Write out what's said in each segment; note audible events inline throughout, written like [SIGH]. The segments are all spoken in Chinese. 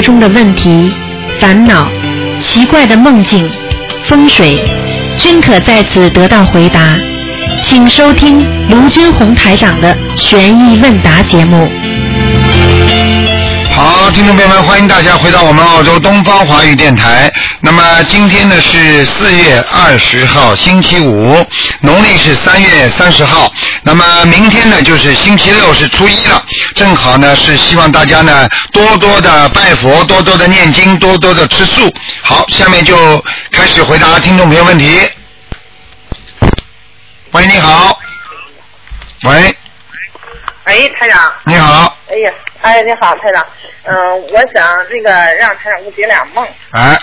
中的问题、烦恼、奇怪的梦境、风水，均可在此得到回答。请收听卢军红台长的悬疑问答节目。好，听众朋友们，欢迎大家回到我们澳洲东方华语电台。那么今天呢是四月二十号，星期五，农历是三月三十号。那么明天呢就是星期六，是初一了，正好呢是希望大家呢多多的拜佛，多多的念经，多多的吃素。好，下面就开始回答听众朋友问题。喂，你好。喂，哎，台长。你好。哎呀，哎，你好，台长。嗯、我想那个让台长给我解俩梦哎，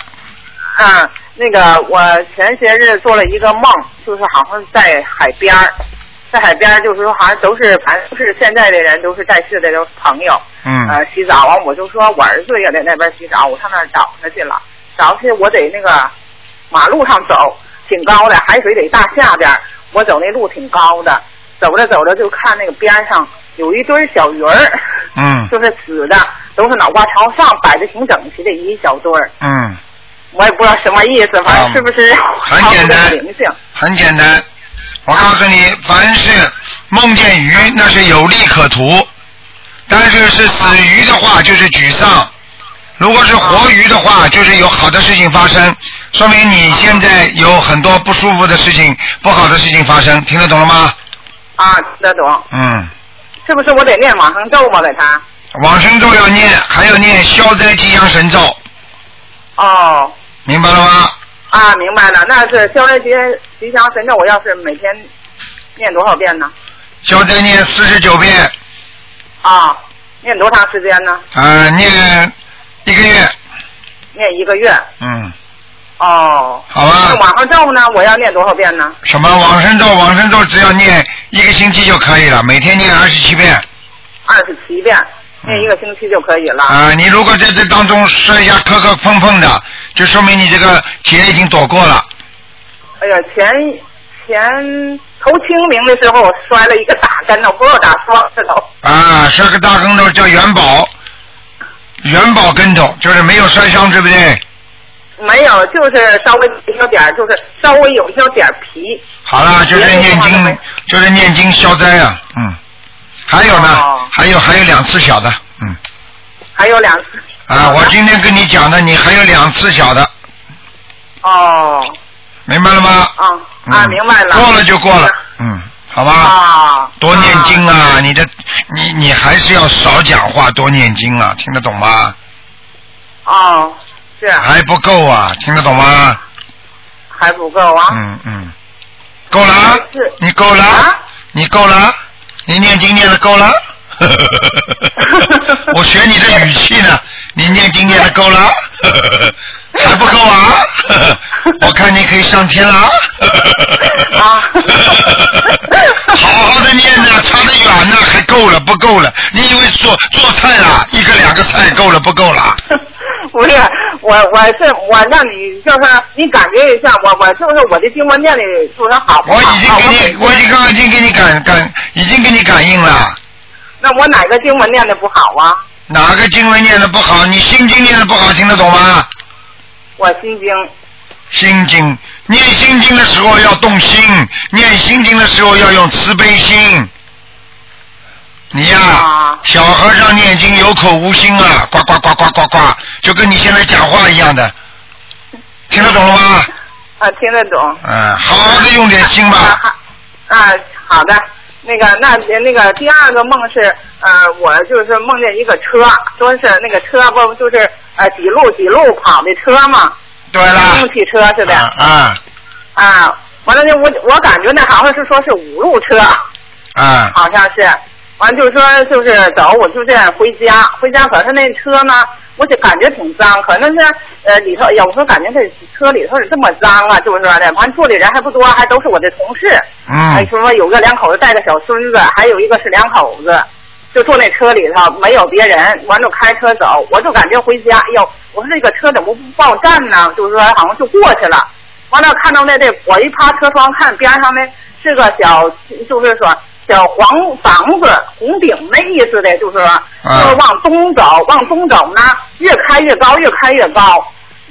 啊。那个我前些日做了一个梦，就是好像在海边儿，在海边就是说好像都是反正是现在的人都是在世的都是朋友，嗯呃，洗澡完我就说我儿子也在那边洗澡，我上那儿找他去了，找去我得那个马路上走，挺高的，海水得大下边，我走那路挺高的，走着走着就看那个边上有一堆小鱼儿，嗯就是死的，都是脑瓜朝上摆的挺整齐的一小堆儿，嗯，我也不知道什么意思，反正是不是很简单灵性？很简单。我告诉你，凡是梦见鱼，那是有利可图；但是是死鱼的话，就是沮丧。如果是活鱼的话，就是有好的事情发生，说明你现在有很多不舒服的事情、不好的事情发生，听得懂了吗？啊，听得懂，嗯，是不是我得念往生咒吗？给他？往生咒要念，还要念消灾吉祥神咒，哦，明白了吗？啊，明白了，那是消灾吉吉祥神咒，我要是每天念多少遍呢？消灾念四十九遍，啊，念多长时间呢？呃，念一个月，念一个月。嗯，哦。好吧那往生咒呢？我要念多少遍呢？什么往生咒？往生咒只要念一个星期就可以了，每天念二十七遍。二十七遍，念一个星期就可以了。啊、你如果在这当中摔一下磕磕碰碰的，就说明你这个劫已经躲过了。哎呀，前前头清明的时候，我摔了一个大跟头，不知道咋摔的头。啊，摔个大跟头叫元宝，元宝跟头就是没有摔伤，对不对？没有，就是稍微一小点儿，就是稍微有一小点儿皮。好了，就是念经，就是念经消灾啊，嗯。还有呢，哦还有还有两次小的，嗯。还有两次。啊，我今天跟你讲的，你还有两次小的，哦，明白了吗？啊啊，嗯明白了。过了就过了，嗯，好吧。啊。多念经啊！啊你的，你你还是要少讲话，多念经啊，听得懂吗？哦，是还不够啊，听得懂吗？还不够啊。嗯嗯，够了你够了啊，你够了，你念经念的够了。[LAUGHS] 我学你的语气呢，你念经念的够了，[LAUGHS] 还不够啊？[LAUGHS] 我看你可以上天了。啊好好的念呢，差得远呢，还够了不够了？你以为做做菜啦，一个两个菜够了不够了？不是，我我是我让你就是你感觉一下，我我就是我的经文念的就是好不好？我已经给啊你，我已经刚刚已经给你感感，已经给你感应了。那我哪个经文念的不好啊？哪个经文念的不好？你心经念的不好，听得懂吗？我心经心经念心经的时候要动心，念心经的时候要用慈悲心。你呀、啊小和尚念经有口无心啊，呱呱呱呱呱呱，就跟你现在讲话一样的，听得懂了吗？啊，听得懂。嗯，好好的用点心吧。啊啊，好的。那个，那那个第二个梦是，呃，我就是梦见一个车，说是那个车不就是呃几路几路跑的车嘛，对了。公共，汽车是的。啊啊。啊，完了呢，我我感觉那好像是说是五路车，啊。好像是。完就是说就是走，我就这样回家，回家可是那车呢，我就感觉挺脏，可能是呃里头有时候感觉这车里头是这么脏啊，就是说的，完坐的人还不多，还都是我的同事。哎，嗯说说有个两口子带个小孙子，还有一个是两口子，就坐那车里头，没有别人，完就开车走，我就感觉回家，哎呦，我说这个车怎么不报站呢？就是说好像就过去了，完了看到那这，我一趴车窗看边上那是个小，就是说小黄房子红顶那意思的，就是说就是往东走，往东走呢，越开越高，越开越高，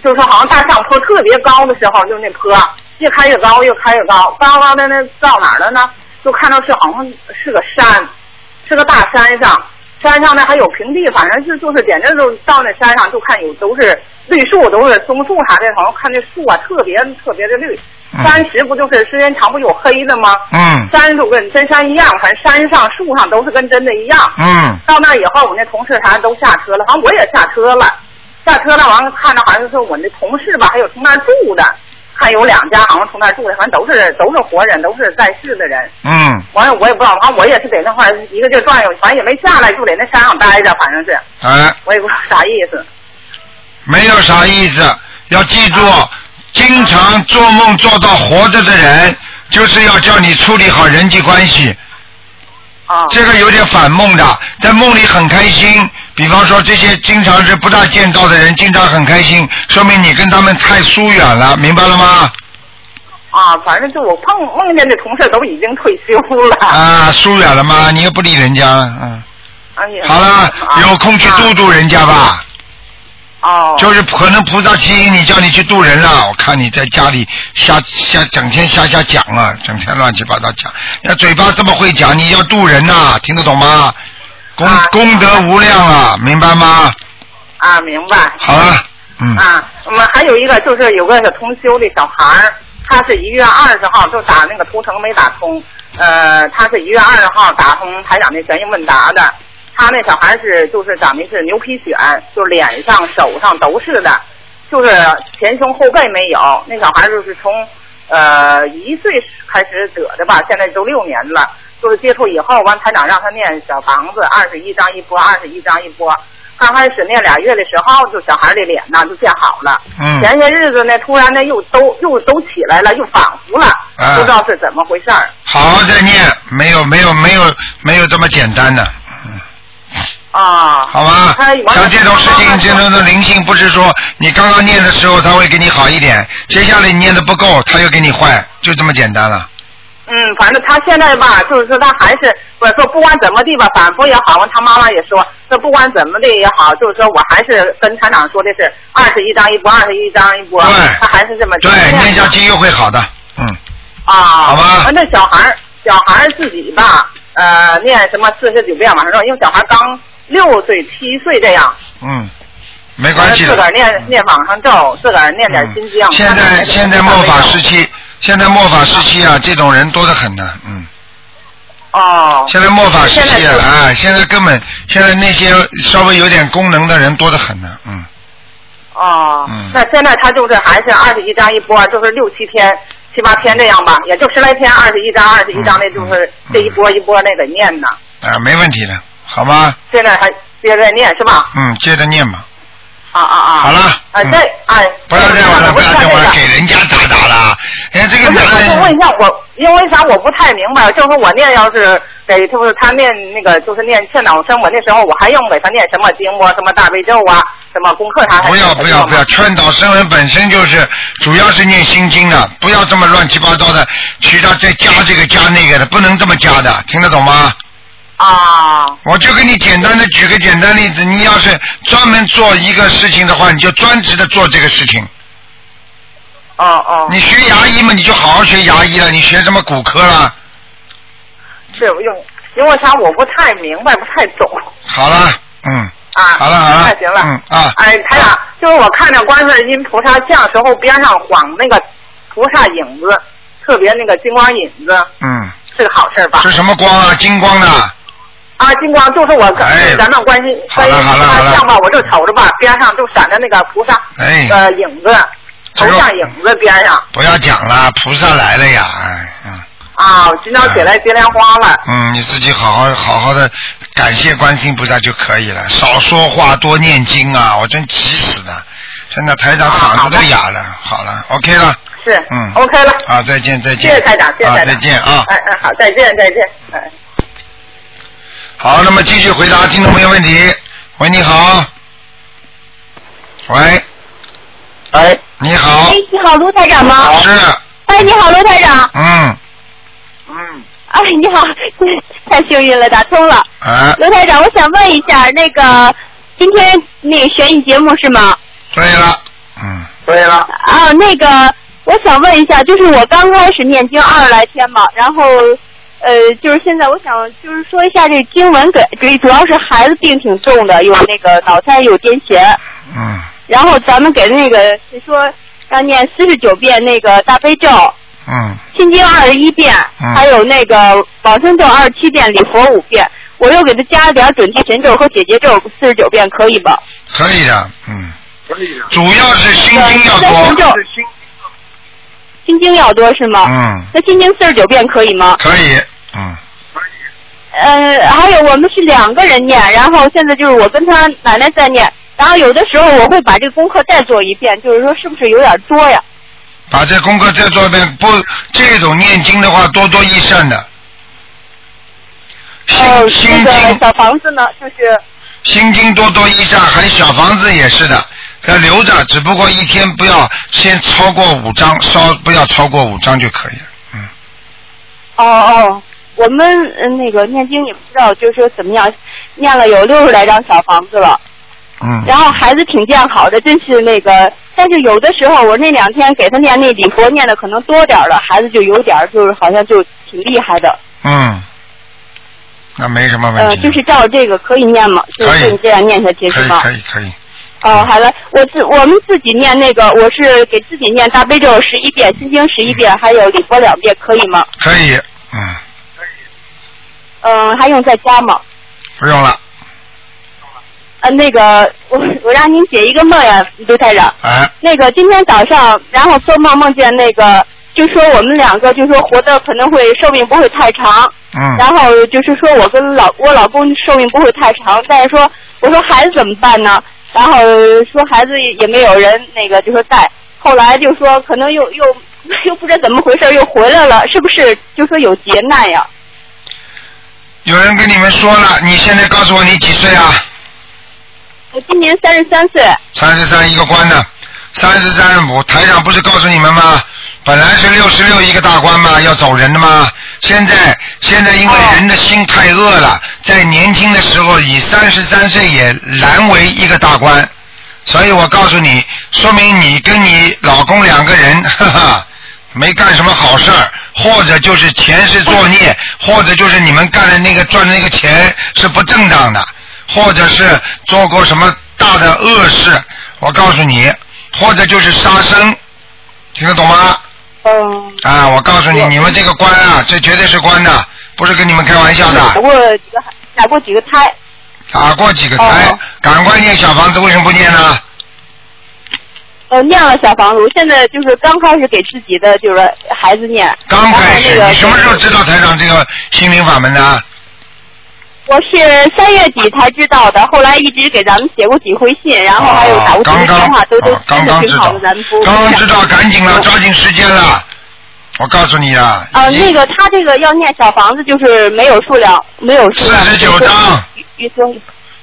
就是好像大上坡特别高的时候，就那坡越开越高，越开越高，高高的那到哪儿了呢？就看到是好像是个山，是个大山上，山上呢还有平地，反正就就是简直就到那山上就看有都是绿树，都是松树啥的，好像看那树啊特别特别的绿。山石不就是时间长不有黑的吗？嗯山就跟真山一样，反正山上树上都是跟真的一样。嗯到那以后，我那同事啥都下车了，反正我也下车了，下车了，完了看着好像是我那同事吧，还有从那儿住的，看有两家好像从那儿住的，反正都是都是活人，都是在世的人。嗯，完了我也不知道，反正我也是在那块儿一个劲转悠，反正也没下来，就在那山上待着，反正是哎，我也不知道啥意思。没有啥意思，要记住，经常做梦做到活着的人，就是要叫你处理好人际关系。啊这个有点反梦的，在梦里很开心。比方说这些经常是不大见到的人，经常很开心，说明你跟他们太疏远了，明白了吗？啊，反正就我碰梦见的同事都已经退休了。啊，疏远了吗？你又不理人家了，嗯。哎呀好了，啊有空去度度人家吧。哦。就是可能菩萨提醒你，叫你去渡人了。我看你在家里瞎瞎整天瞎瞎讲啊，整天乱七八糟讲。那嘴巴这么会讲，你要渡人呐、听得懂吗？功、啊功德无量啊，明白吗？啊，明白。好了，嗯，啊，我们还有一个就是有个小通修的小孩儿，他是一月二十号就打那个图腾没打通，呃，他是一月二十号打通台长那悬疑问答的。他那小孩是就是长的是牛皮癣，就脸上手上都是的，就是前胸后背没有。那小孩就是从呃一岁开始得的吧，现在都六年了。就是接触以后，完台长让他念小房子，二十一张一波，二十一张一波。刚开始念俩月的时候，就小孩的脸呐就变好了。嗯前些日子呢，突然呢又都又都起来了，又反复了，啊不知道是怎么回事儿。好好再念，没有没有没有没有这么简单的，啊。好吧？像这种事情，这种的灵性不是说你刚刚念的时候他会给你好一点，接下来你念的不够，他又给你坏，就这么简单了。嗯，反正他现在吧，就是说他还是我说不管怎么地吧，反复也好，他妈妈也说，说不管怎么的也好，就是说我还是跟厂长说的是二十一张一波，二十一张一波，对他还是这么对，念下去又会好的，嗯，啊，好吧完那小孩儿小孩儿自己吧，呃，念什么四十九遍往上说，因为小孩刚六岁七岁这样，嗯，没关系自个儿。念念网上咒，自个儿念点心经。嗯现在现在末法时期，现在末法时期啊，这种人多得很呢，嗯。哦。现在末法时期啊，现在就啊，现在根本现在那些稍微有点功能的人多得很呢，嗯。哦，嗯那现在他就是还是二十一张一波，就是六七天、七八天这样吧，也就十来天，二十一张、二十一张的，就是这一波一波那个念呢。啊，没问题的，好吗？现在还接着念是吧？嗯，接着念吧。啊啊啊！好了啊，嗯这哎，不要再玩了，不要再玩了，给人家打打了。哎，这个我就男人，问一下我，因为啥我不太明白，就是我念要是给就是他念那个就是念劝导声，我那时候我还用给他念什么经啊，什么大悲咒啊，什么功课啥还不要不要不要，劝导声闻本身就是主要是念心经的，不要这么乱七八糟的，其他再加这个加那个的，不能这么加的，听得懂吗？啊我就给你简单的举个简单例子，你要是专门做一个事情的话，你就专职的做这个事情。哦哦，你学牙医嘛，你就好好学牙医了，你学什么骨科了？是用因为啥我不太明白，不太懂好了，嗯，啊。好了好了行了，嗯啊哎，台长，就是我看着观世音菩萨像时候边上晃那个菩萨影子，特别那个金光影子，嗯，是个好事儿吧？是什么光啊？金光的。啊，金光就是我咱们关心好了关系好了好了像吧，我就瞅着吧，边上就闪着那个菩萨哎呃影子，头这个像影子边上不要讲了，菩萨来了呀，哎，嗯。啊，我今早起来接莲花了。嗯，你自己好好好好的感谢观世音菩萨就可以了，少说话，多念经啊！我真急死了，真的台长嗓子都哑了。好了，OK 了，是，嗯，OK 了，啊，再见再谢见，谢谢台长，谢谢啊，台长，再见啊。哎哎，好，再见再见，哎。好，那么继续回答听众朋友问题。喂，你好。喂，哎，你好哎，，你好，卢台长吗？是，哎，你好，卢台长。嗯，嗯，哎，你好，太幸运了，打通了。啊，卢台长，我想问一下，那个今天那个悬疑节目是吗？对了，嗯，对了，啊，那个我想问一下，就是我刚开始念经二十来天嘛，然后呃，就是现在我想就是说一下这经文给，给主要是孩子病挺重的，有那个脑瘫，有癫痫，嗯，然后咱们给那个是说要念四十九遍那个大悲咒。嗯，心经二十一遍，嗯还有那个往生咒二十七遍，礼佛五遍，我又给他加了点准提神咒和解结咒四十九遍，可以吧？可以的，嗯，可以的。主要是心经要对神咒多，心经要多是吗？嗯，那心经四十九遍可以吗？可以，嗯，呃，还有我们是两个人念，然后现在就是我跟他奶奶在念，然后有的时候我会把这个功课再做一遍，就是说是不是有点多呀？把这功课再做一遍，不，这种念经的话多多益善的。心哦，心那个经小房子呢，就是心经多多益善，还有小房子也是的，要留着，只不过一天不要先超过五张，稍不要超过五张就可以了。嗯，哦哦，我们嗯那个念经也不知道，就是说怎么样，念了有六十来张小房子了，嗯，然后孩子挺见好的，真是那个，但是有的时候我那两天给他念那礼佛念的可能多点儿了，孩子就有点儿就是好像就挺厉害的，嗯，那没什么问呃，题。就是照这个可以念吗？就是就这样念下去可以是吗？可以可以，哦，好了，我自我们自己念那个，我是给自己念大悲咒十一遍，心经十一遍，还有礼佛两遍，可以吗？可以，嗯，嗯，还用再加吗？不用了，呃，那个，我我让您解一个梦呀，刘台长。哎，那个今天早上，然后做梦梦见那个，就说我们两个就说活的可能会寿命不会太长，嗯，然后就是说我跟老我老公寿命不会太长，但是说我说孩子怎么办呢？然后说孩子也没有人那个就说带，后来就说可能又又又不知道怎么回事又回来了，是不是就说有劫难呀？有人跟你们说了，你现在告诉我你几岁啊？我今年三十三岁，三十三一个官的，三十三我台长不是告诉你们吗？本来是六十六一个大官嘛，要走人的嘛。现在现在因为人的心太恶了，在年轻的时候以三十三岁也难为一个大官，所以我告诉你，说明你跟你老公两个人，哈哈，没干什么好事儿，或者就是前世作孽，或者就是你们干的那个赚的那个钱是不正当的，或者是做过什么大的恶事，我告诉你，或者就是杀生，听得懂吗？嗯，啊，我告诉你，你们这个官啊，这绝对是官的，不是跟你们开玩笑的。打过几个打过几个胎。打过几个胎哦，赶快念小房子，为什么不念呢？呃，念了小房子，现在就是刚开始给自己的就是孩子念。刚开始，那个你什么时候知道台长这个心灵法门的？我是三月底才知道的，后来一直给咱们写过几回信，然后还有打过几刚刚个电话，都都哦刚真的刚知道挺好的，咱们不，刚刚知道，赶紧了，抓紧时间了。我告诉你啊，啊，已经那个他这个要念小房子，就是没有数量，没有数量。四十九张预算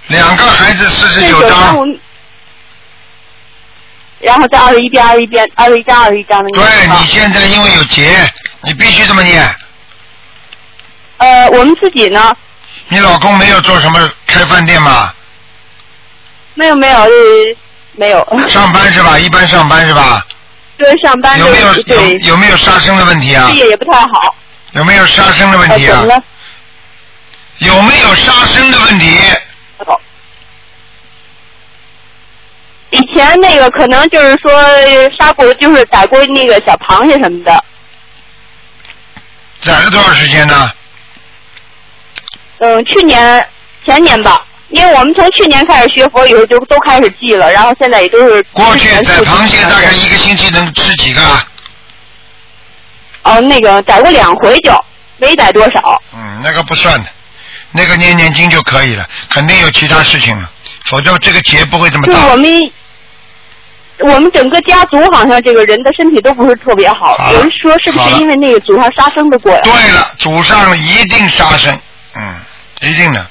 两个孩子四十九章，我然后再二十一遍，二十一遍，二十一张，二十一张的念对你现在因为有结，你必须这么念。呃，我们自己呢，你老公没有做什么开饭店吗？没有没有，呃没有，上班是吧？一般上班是吧？对上班有没有有有没有杀生的问题啊事？业也不太好。有没有杀生的问呃，题啊？有没有杀生的问题？以前那个可能就是说杀过，就是宰过那个小螃蟹什么的。宰了多少时间呢？嗯，去年前年吧，因为我们从去年开始学佛以后就都开始记了，然后现在也都是过去宰螃蟹大概一个星期能吃几个？啊哦，那个逮过两回就没逮多少。嗯，那个不算的，那个念念经就可以了，肯定有其他事情了，否则这个劫不会这么大。就我们我们整个家族好像这个人的身体都不是特别好，好有人说是不是因为那个祖上杀生的过呀？对了，祖上一定杀生，嗯，一定的。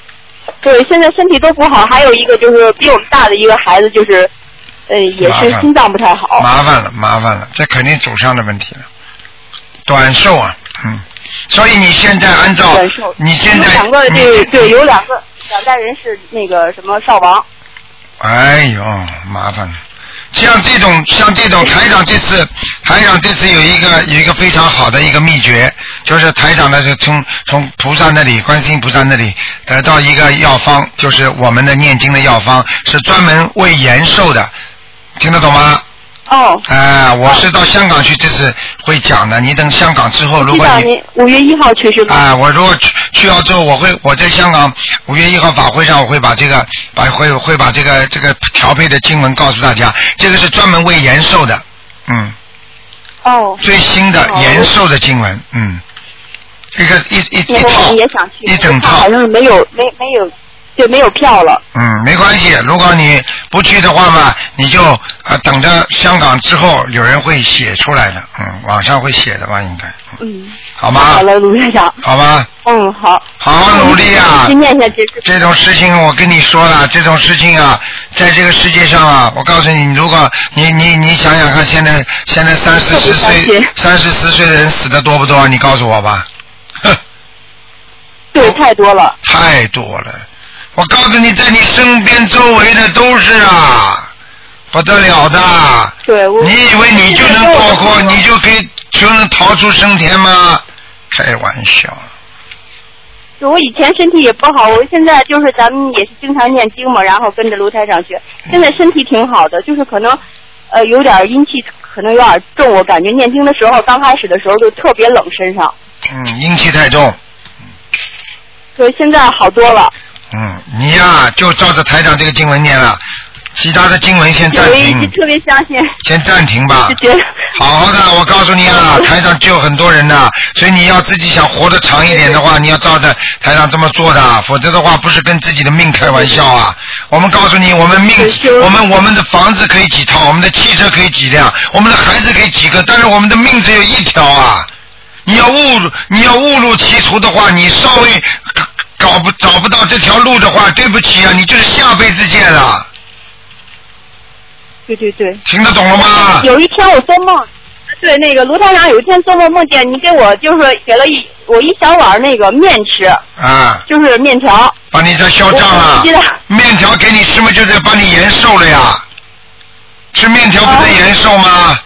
对，现在身体都不好，还有一个就是比我们大的一个孩子，就是呃也是心脏不太好。麻烦了，麻烦了，这肯定祖上的问题了。短寿啊，嗯，所以你现在按照短寿。你现在有两个你对对，有两个两代人是那个什么少王。哎呦，麻烦了。像这种像这种台长这次台长这次有一个有一个非常好的一个秘诀，就是台长呢是从从菩萨那里观世音菩萨那里得到一个药方，就是我们的念经的药方，是专门为延寿的，听得懂吗？哦，哎、我是到香港去，这次会讲的。你等香港之后，如果你五月一号去是吧？啊，我如果去去澳洲，我会我在香港五月一号法会上，我会把这个把会会把这个这个调配的经文告诉大家，这个是专门为延寿的，嗯，哦，最新的哦延寿的经文，嗯，一个一一一套也想去，一整套好，像是没有没没有，对，没有票了。嗯，没关系，如果你不去的话嘛，你就呃等着香港之后有人会写出来的，嗯，网上会写的吧，应该，嗯嗯，好吗好？了，卢院长。好吗？嗯，好。好好努力啊！先念一下这这这种事情我跟你说了，这种事情啊，在这个世界上啊，我告诉你，如果你你你想想看，现在现在三四十岁信、三十四岁的人死的多不多？你告诉我吧。哼，对 [LAUGHS] 太多了。太多了。我告诉你，在你身边周围的都是啊，不得了的。对，我你以为你就能躲过，你就可以就能逃出升天吗？开玩笑。我以前身体也不好，我现在就是咱们也是经常念经嘛，然后跟着卢台长学，现在身体挺好的，就是可能呃有点阴气可能有点重，我感觉念经的时候刚开始的时候就特别冷身上，嗯，阴气太重。所以现在好多了。嗯，你呀、就照着台长这个经文念了，其他的经文先暂我一直停，特别相信，先暂停吧。就。觉得。好好的，我告诉你啊，台长救很多人的，所以你要自己想活得长一点的话，你要照着台长这么做的，否则的话不是跟自己的命开玩笑啊。我们告诉你，我们命我们我们的房子可以几套，我们的汽车可以几辆，我们的孩子可以几个，但是我们的命只有一条啊。你要误入你要误入歧途的话，你稍微搞搞不找不到这条路的话，对不起啊，你就是下辈子见了，对对对。听得懂了吗？有一天我做梦，对那个卢台长有一天做梦梦见你给我就是给了一我一小碗那个面吃，啊，就是面条。把你在销账了。面条给你吃嘛，就在帮你延寿了呀。吃面条不是延寿吗？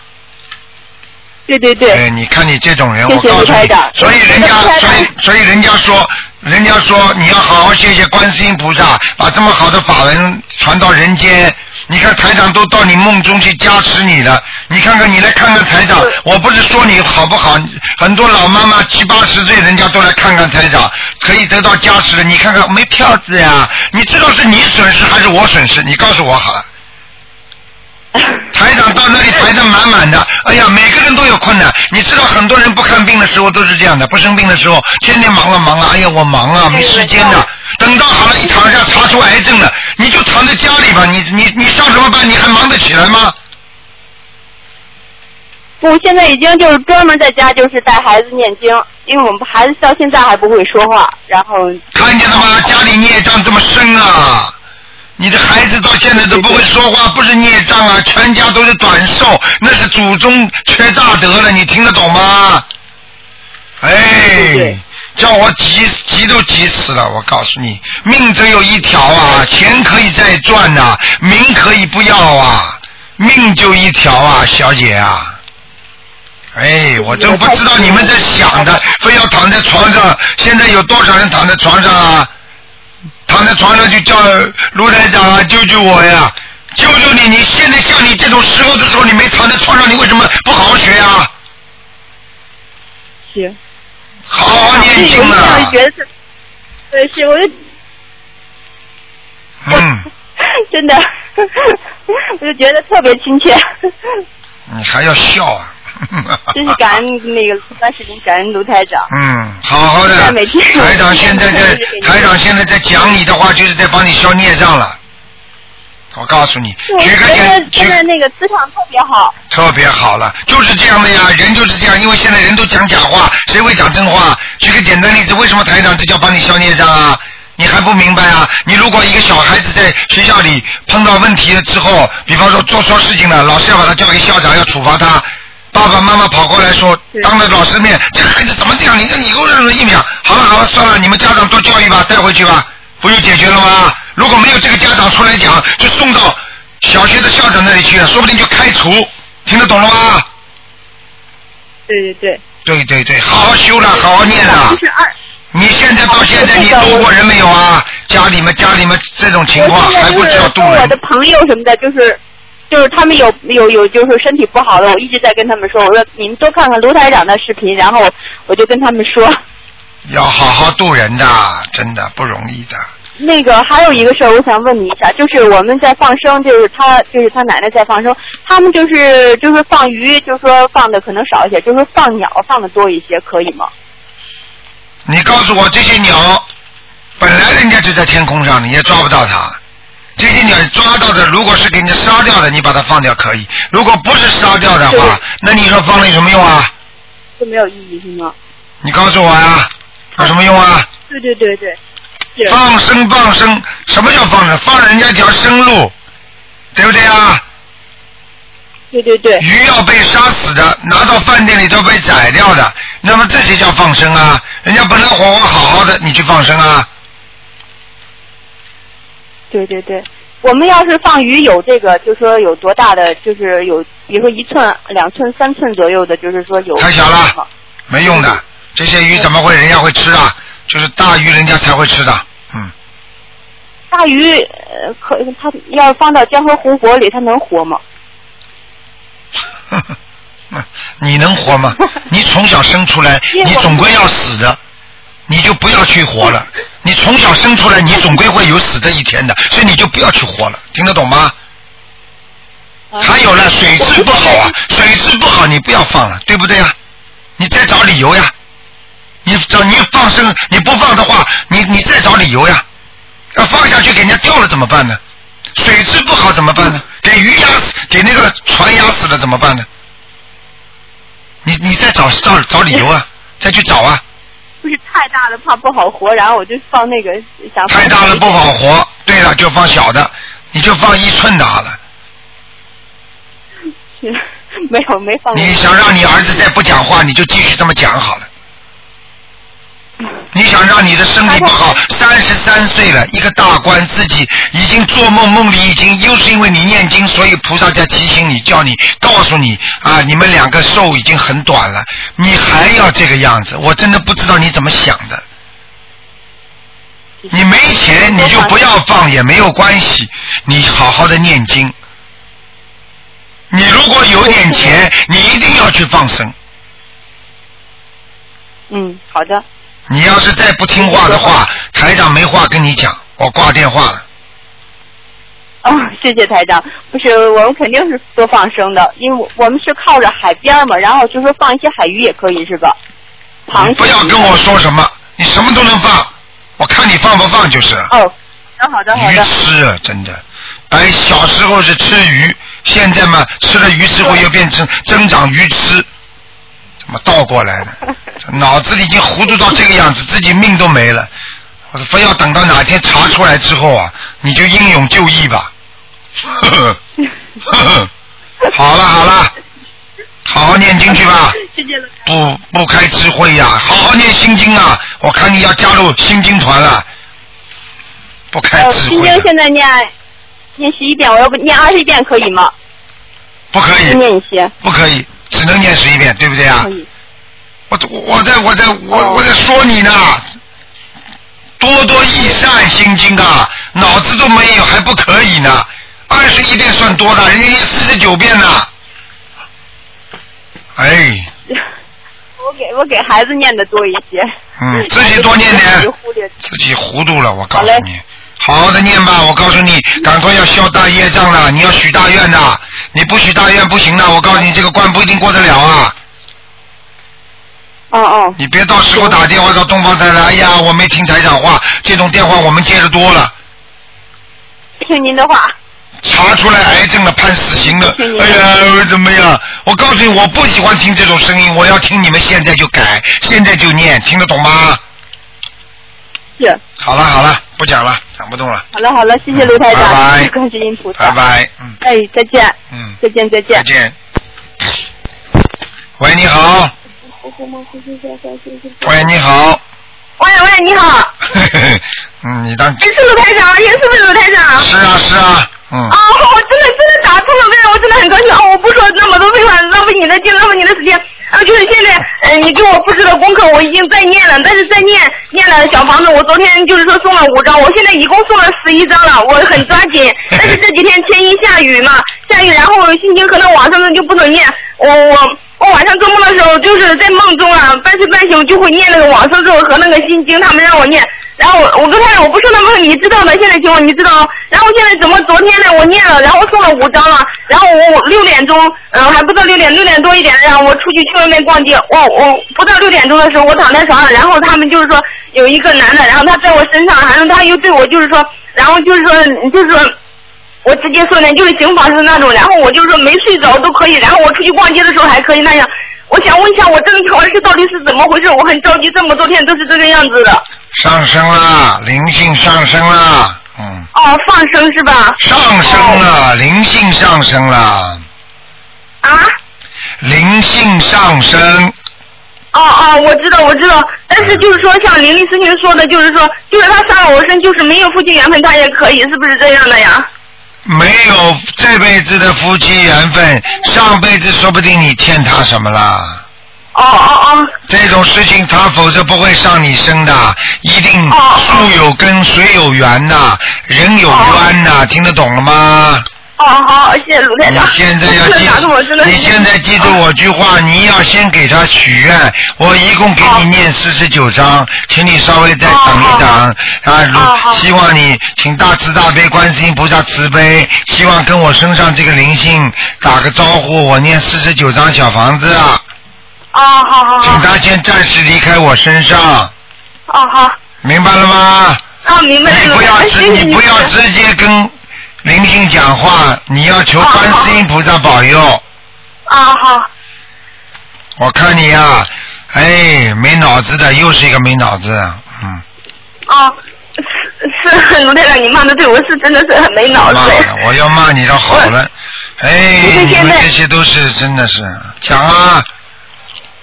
对对对。哎，你看你这种人，谢谢我告诉你所以人家，所以所以人家说，人家说你要好好谢谢观世音菩萨，把这么好的法文传到人间。你看台长都到你梦中去加持你了，你看看你来看看台长，我不是说你好不好，很多老妈妈七八十岁人家都来看看台长，可以得到加持的。你看看没票子呀？你知道是你损失还是我损失？你告诉我好了。[LAUGHS] 台长到那里排的满满的，哎呀，每个人都有困难。你知道很多人不看病的时候都是这样的，不生病的时候天天忙啊忙啊，哎呀我忙啊，没时间的。等到好了，一躺下查出癌症了，你就躺在家里吧，你你你上什么班？你还忙得起来吗？我现在已经就是专门在家就是带孩子念经，因为我们孩子到现在还不会说话，然后看见了吗？家里孽障这么深啊！你的孩子到现在都不会说话，不是孽障啊，全家都是短寿，那是祖宗缺大德了，你听得懂吗？哎叫我急急都急死了！我告诉你，命只有一条啊，钱可以再赚呐、名可以不要啊，命就一条啊，小姐啊。哎，我真不知道你们在想的，非要躺在床上。现在有多少人躺在床上啊？躺在床上就叫卢台长啊，救救我呀！救救你！你现在像你这种时候的时候，你没躺在床上，你为什么不好好学呀？行。好好念经有一天我啊就！觉得是，对，是我就嗯，[LAUGHS] 真的，[LAUGHS] 我就觉得特别亲切，你还要笑啊？[LAUGHS] 真是感恩那个段时间，感恩卢台长。嗯，好好的每天。台长现在在 [LAUGHS] 台长现在在讲你的话，就是在帮你消孽障了。我告诉你，我举个觉得简举现在那个磁场特别好，特别好了，就是这样的呀，人就是这样，因为现在人都讲假话，谁会讲真话？举个简单例子，为什么台长这叫帮你消孽障啊？你还不明白啊？你如果一个小孩子在学校里碰到问题了之后，比方说做错事情了，老师要把他交给校长，要处罚他，爸爸妈妈跑过来说，当着老师面，这孩子怎么这样？你这以后认了一秒，好了好了，算了，你们家长多教育吧，带回去吧，不就解决了吗？如果没有这个家长出来讲，就送到小学的校长那里去了，说不定就开除，听得懂了吗？对对对。对对对，好好修了，好好念了。就是二。你现在到现在你渡过人没有啊？家里面家里面这种情况还不知道渡人我的。朋友什么的，就是就是他们有有有就是身体不好的，我一直在跟他们说，我说你们多看看卢台长的视频，然后我就跟他们说，[LAUGHS] 要好好渡人的，真的不容易的。那个还有一个事儿，我想问你一下，就是我们在放生，就是他就是他奶奶在放生，他们就是就是放鱼，就是说放的可能少一些，就是放鸟放的多一些，可以吗？你告诉我，这些鸟本来人家就在天空上，你也抓不到它。这些鸟抓到的，如果是给人家杀掉的，你把它放掉可以；如果不是杀掉的话，那你说放了有什么用啊？就没有意义是吗？你告诉我呀，有什么用啊？对对对对。放生放生，什么叫放生？放人家一条生路，对不对啊？对对对。鱼要被杀死的，拿到饭店里都被宰掉的，那么这些叫放生啊？人家本来活活好好的，你去放生啊？对对对，我们要是放鱼有这个，就说有多大的，就是有，比如说一寸、两寸、三寸左右的，就是说有。太小了，没用的。这些鱼怎么会人家会吃啊？就是大鱼人家才会吃的，嗯。大鱼呃，可它要放到江河湖泊里，它能活吗？[LAUGHS] 你能活吗？你从小生出来，[LAUGHS] 你总归要死的，你就不要去活了。你从小生出来，你总归会有死的一天的，所以你就不要去活了，听得懂吗？还有呢，水质不好啊，水质不好，你不要放了，对不对呀？你再找理由呀。你找你放生，你不放的话，你你再找理由呀。要放下去给人家掉了怎么办呢？水质不好怎么办呢？给鱼压死，给那个船压死了怎么办呢？你你再找找找理由啊，再去找啊。不是太大了怕不好活，然后我就放那个想。太大了不好活，对了，就放小的，你就放一寸的好了。[LAUGHS] 没有没放。你想让你儿子再不讲话，你就继续这么讲好了。你想让你的身体不好，三十三岁了，一个大官，自己已经做梦，梦里已经又是因为你念经，所以菩萨在提醒你，叫你告诉你啊，你们两个寿已经很短了，你还要这个样子，我真的不知道你怎么想的。你没钱你就不要放也没有关系，你好好的念经。你如果有点钱，[LAUGHS] 你一定要去放生。嗯，好的。你要是再不听话的话，[LAUGHS] 台长没话跟你讲，我挂电话了。哦，谢谢台长。不是，我们肯定是多放生的，因为我我们是靠着海边嘛，然后就说放一些海鱼也可以，是吧？螃蟹。不要跟我说什么，你什么都能放，我看你放不放就是。哦，好的好的。鱼吃啊，真的。哎，小时候是吃鱼，现在嘛，吃了鱼之后又变成增长鱼吃。怎么倒过来的？[LAUGHS] 脑子里已经糊涂到这个样子，自己命都没了。我说非要等到哪天查出来之后啊，你就英勇就义吧。[LAUGHS] [LAUGHS] 好了好了，好好念经去吧。不不开智慧呀，好好念心经啊！我看你要加入心经团了。不开智慧。心经现在念念十一遍，我要不念二十一遍可以吗？不可以。念一些。不可以。只能念十一遍，对不对啊？我我在我在我我在说你呢，多多益善心经啊，脑子都没有还不可以呢？二十一遍算多的，人家念四十九遍呢。哎。[LAUGHS] 我给我给孩子念的多一些。嗯，自己多念点。自己糊涂了，我告诉你。好好的念吧，我告诉你，赶快要消大业障了，你要许大愿的，你不许大愿不行的，我告诉你，这个关不一定过得了啊。哦哦。你别到时候打电话到东方台来，哎呀，我没听台长话，这种电话我们接的多了。听您的话。查出来癌症了，判死刑了，哎呀，怎么样？我告诉你，我不喜欢听这种声音，我要听你们现在就改，现在就念，听得懂吗？是。好了好了，不讲了。讲不动了。好了好了，谢谢卢台长，谢谢观世音菩萨。拜拜。嗯。哎，再见。嗯。再见再见。再见。喂，你好。喂，你好。喂喂，你好。[LAUGHS] 嗯，你当。你是卢台长，也是不是卢台长？是啊是啊，嗯。啊，我真的真的打通了，我真的很高兴。哦，我不说那么多废话，浪费你的劲，浪费你的时间。啊，就是现在，呃，你给我布置的功课我已经在念了，但是在念念了小房子，我昨天就是说送了五张，我现在一共送了十一张了，我很抓紧。[LAUGHS] 但是这几天天阴下雨嘛，下雨，然后心情可能晚上就不能念，我我。我晚上做梦的时候，就是在梦中啊，半睡半醒就会念那个往生咒和那个心经，他们让我念。然后我跟他说，我不说那么多你知道的，现在情况你知道。然后现在怎么昨天呢？我念了，然后送了五张了。然后我六点钟，嗯，还不到六点，六点多一点，然后我出去去外面逛街。我我不到六点钟的时候，我躺在床上，然后他们就是说有一个男的，然后他在我身上，然后他又对我就是说，然后就是说就是说。我直接说呢，就是刑法是那种，然后我就说没睡着都可以，然后我出去逛街的时候还可以那样。我想问一下，我正常儿子到底是怎么回事？我很着急，这么多天都是这个样子的。上升了，灵性上升了，嗯。哦，放生是吧？上升了，灵性上升了。啊？灵性上升。哦哦，我知道我知道，但是就是说，像林律师您说的，就是说，就是他杀了我身，就是没有夫妻缘分，他也可以，是不是这样的呀？没有这辈子的夫妻缘分，上辈子说不定你欠他什么了。哦哦哦。这种事情他否则不会上你身的，一定树有根，水有源呐，人有冤呐，听得懂了吗？哦好，谢谢卢台长。你现在要记，你现在记住我句话，你要先给他许愿。我一共给你念四十九章，请你稍微再等一等啊！如希望你请大慈大悲观世音菩萨慈悲，希望跟我身上这个灵性打个招呼。我念四十九章小房子啊。啊好好好。请他先暂时离开我身上。哦好。明白了吗？啊明白你不要直，你不要直接跟。灵性讲话，你要求观世音菩萨保佑。啊好。我看你呀，哎，没脑子的，又是一个没脑子，嗯。啊，是是，卢队长，你骂的对，我是真的是很没脑子。我要骂你的好了，哎，你们这些都是真的是讲啊。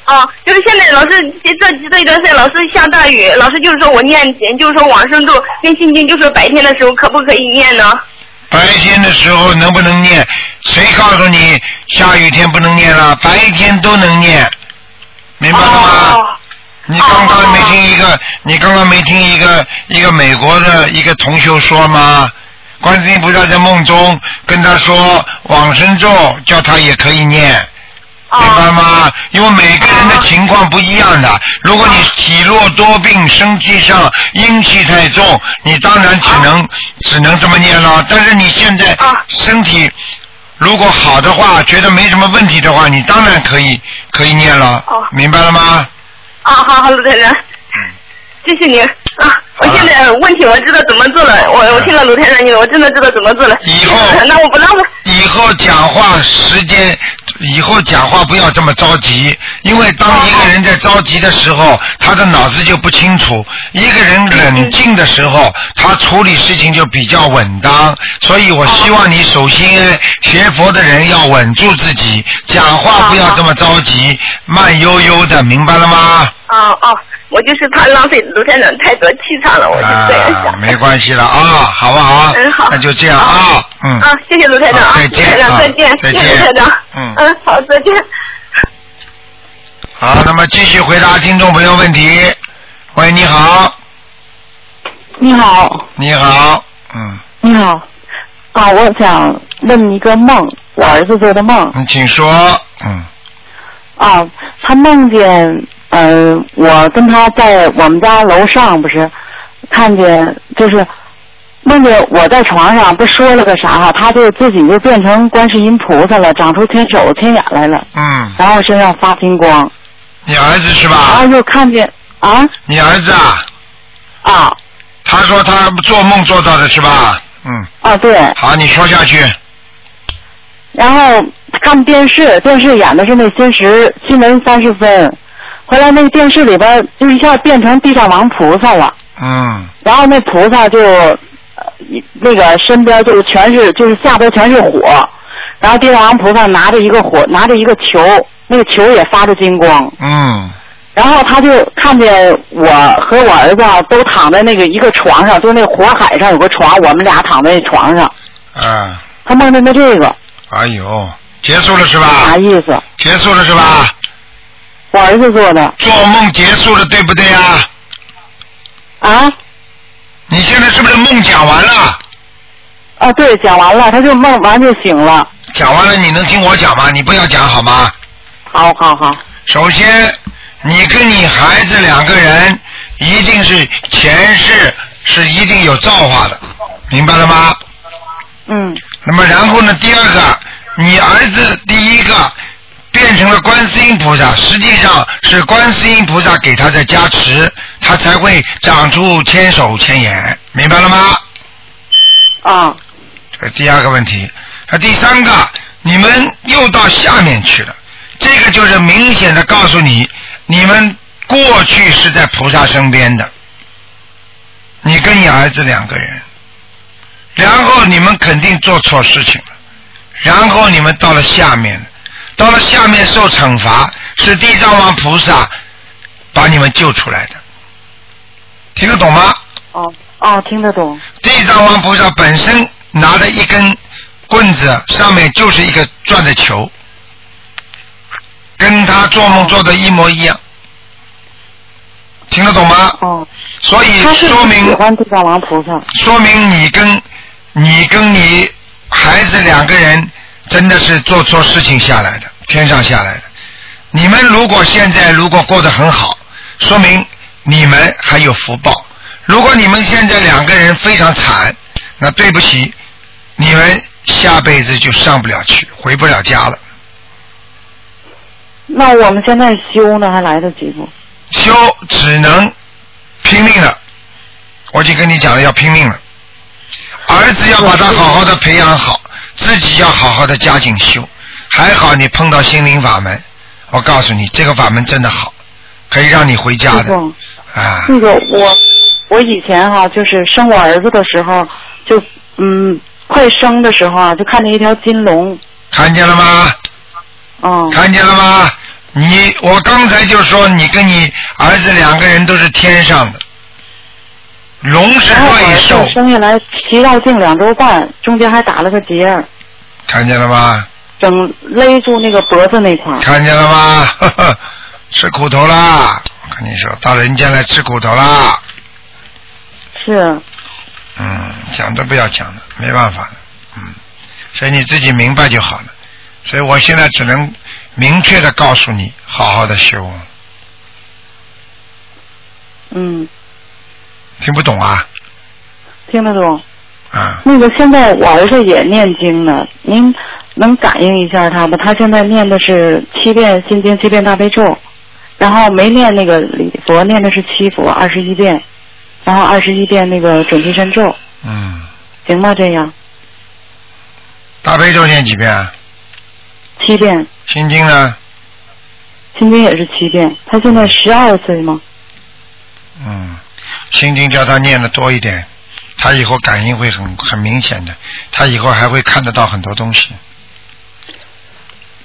啊，就是现在老师这这一段时间老是下大雨，老师就是说我念，就是说往生咒跟心经，就是白天的时候可不可以念呢？白天的时候能不能念？谁告诉你下雨天不能念了？白天都能念，明白了吗？你刚刚没听一个，你刚刚没听一个一个美国的一个同学说吗？观世音菩萨在梦中跟他说往生咒，叫他也可以念。明白吗？因为每个人的情况不一样的。如果你体弱多病，生气上阴气太重，你当然只能只能这么念了。但是你现在身体如果好的话，觉得没什么问题的话，你当然可以可以念了。明白了吗？啊，好好，卢太太。谢谢您啊！我现在问题我知道怎么做了，我我听了卢台长你，我真的知道怎么做了。以后 [LAUGHS] 那我不浪费。以后讲话时间，以后讲话不要这么着急，因为当一个人在着急的时候，他的脑子就不清楚；一个人冷静的时候，他处理事情就比较稳当。所以我希望你首先学佛的人要稳住自己，讲话不要这么着急，慢悠悠的，明白了吗？哦哦。我就是怕浪费卢台长太多气场了，我就这样想。没关系了啊，好不好？嗯好。那就这样啊，嗯。啊，谢谢卢台长啊，再见再见，再见，卢台长。嗯。嗯，好，再见。好，那么继续回答听众朋友问题。喂，你好。你好。你好，嗯。你好，啊，我想问一个梦，我儿子做的梦。你请说，嗯。啊，他梦见。嗯，我跟他在我们家楼上，不是看见就是梦见我在床上，不说了个啥哈，他就自己就变成观世音菩萨了，长出天手天眼来了。嗯。然后身上发金光。你儿子是吧？然后又看见啊。你儿子啊。啊。他说他做梦做到的是吧？嗯。啊，对。好，你说下去。然后看电视，电视演的是那新时新闻三十分。回来那个电视里边就一下变成地藏王菩萨了。嗯。然后那菩萨就那个身边就是全是就是下边全是火，然后地藏王菩萨拿着一个火拿着一个球，那个球也发着金光。嗯，然后他就看见我和我儿子啊都躺在那个一个床上，就那火海上有个床，我们俩躺在床上。啊，他梦见的这个哎呦，结束了是吧啥？意思？结束了是吧？我儿子做的做梦结束了，对不对呀？啊你现在是不是梦讲完了？啊，对，讲完了，他就梦完就醒了。讲完了，你能听我讲吗？你不要讲好吗？好好好，首先，你跟你孩子两个人一定是前世是一定有造化的，明白了吗？嗯那么然后呢，第二个，你儿子第一个变成了观世音菩萨，实际上是观世音菩萨给他的加持，他才会长出千手千眼，明白了吗？啊。这第二个问题，那第三个，你们又到下面去了，这个就是明显的告诉你，你们过去是在菩萨身边的，你跟你儿子两个人，然后你们肯定做错事情了，然后你们到了下面，到了下面受惩罚，是地藏王菩萨把你们救出来的，听得懂吗？哦哦，听得懂。地藏王菩萨本身拿着一根棍子，上面就是一个转的球，跟他做梦做的一模一样，听得懂吗？哦，所以说明喜欢地藏王菩萨。说明你跟你跟你孩子两个人真的是做错事情下来的，天上下来的。你们如果现在如果过得很好，说明你们还有福报。如果你们现在两个人非常惨，那对不起，你们下辈子就上不了去，回不了家了。那我们现在修呢，还来得及不？修只能拼命了，我就跟你讲了，要拼命了。儿子要把他好好的培养好，自己要好好的加紧修。还好你碰到心灵法门，我告诉你，这个法门真的好，可以让你回家的啊。那个我我以前哈、就是生我儿子的时候，就嗯快生的时候啊，就看见一条金龙，看见了吗？嗯，看见了吗？你我刚才就说你跟你儿子两个人都是天上的，龙是然后我儿瑞兽子，生下来脐绕颈两周半，中间还打了个结，看见了吗？整勒住那个脖子那块。看见了吗？呵呵，吃苦头啦！我跟你说，到人间来吃苦头啦。是，嗯，讲都不要讲了，没办法了。嗯，所以你自己明白就好了。所以我现在只能明确的告诉你，好好的修。嗯，听不懂啊？听得懂。啊，那个现在我儿子也念经呢，您能感应一下他吗？他现在念的是七遍心经，七遍大悲咒，然后没念那个礼佛，念的是七佛二十一遍，然后二十一遍那个准提神咒，嗯，行吗？这样大悲咒念几遍啊？七遍，心经呢？心经也是七遍。他现在十二岁吗？嗯，心经叫他念的多一点，他以后感应会很很明显的，他以后还会看得到很多东西。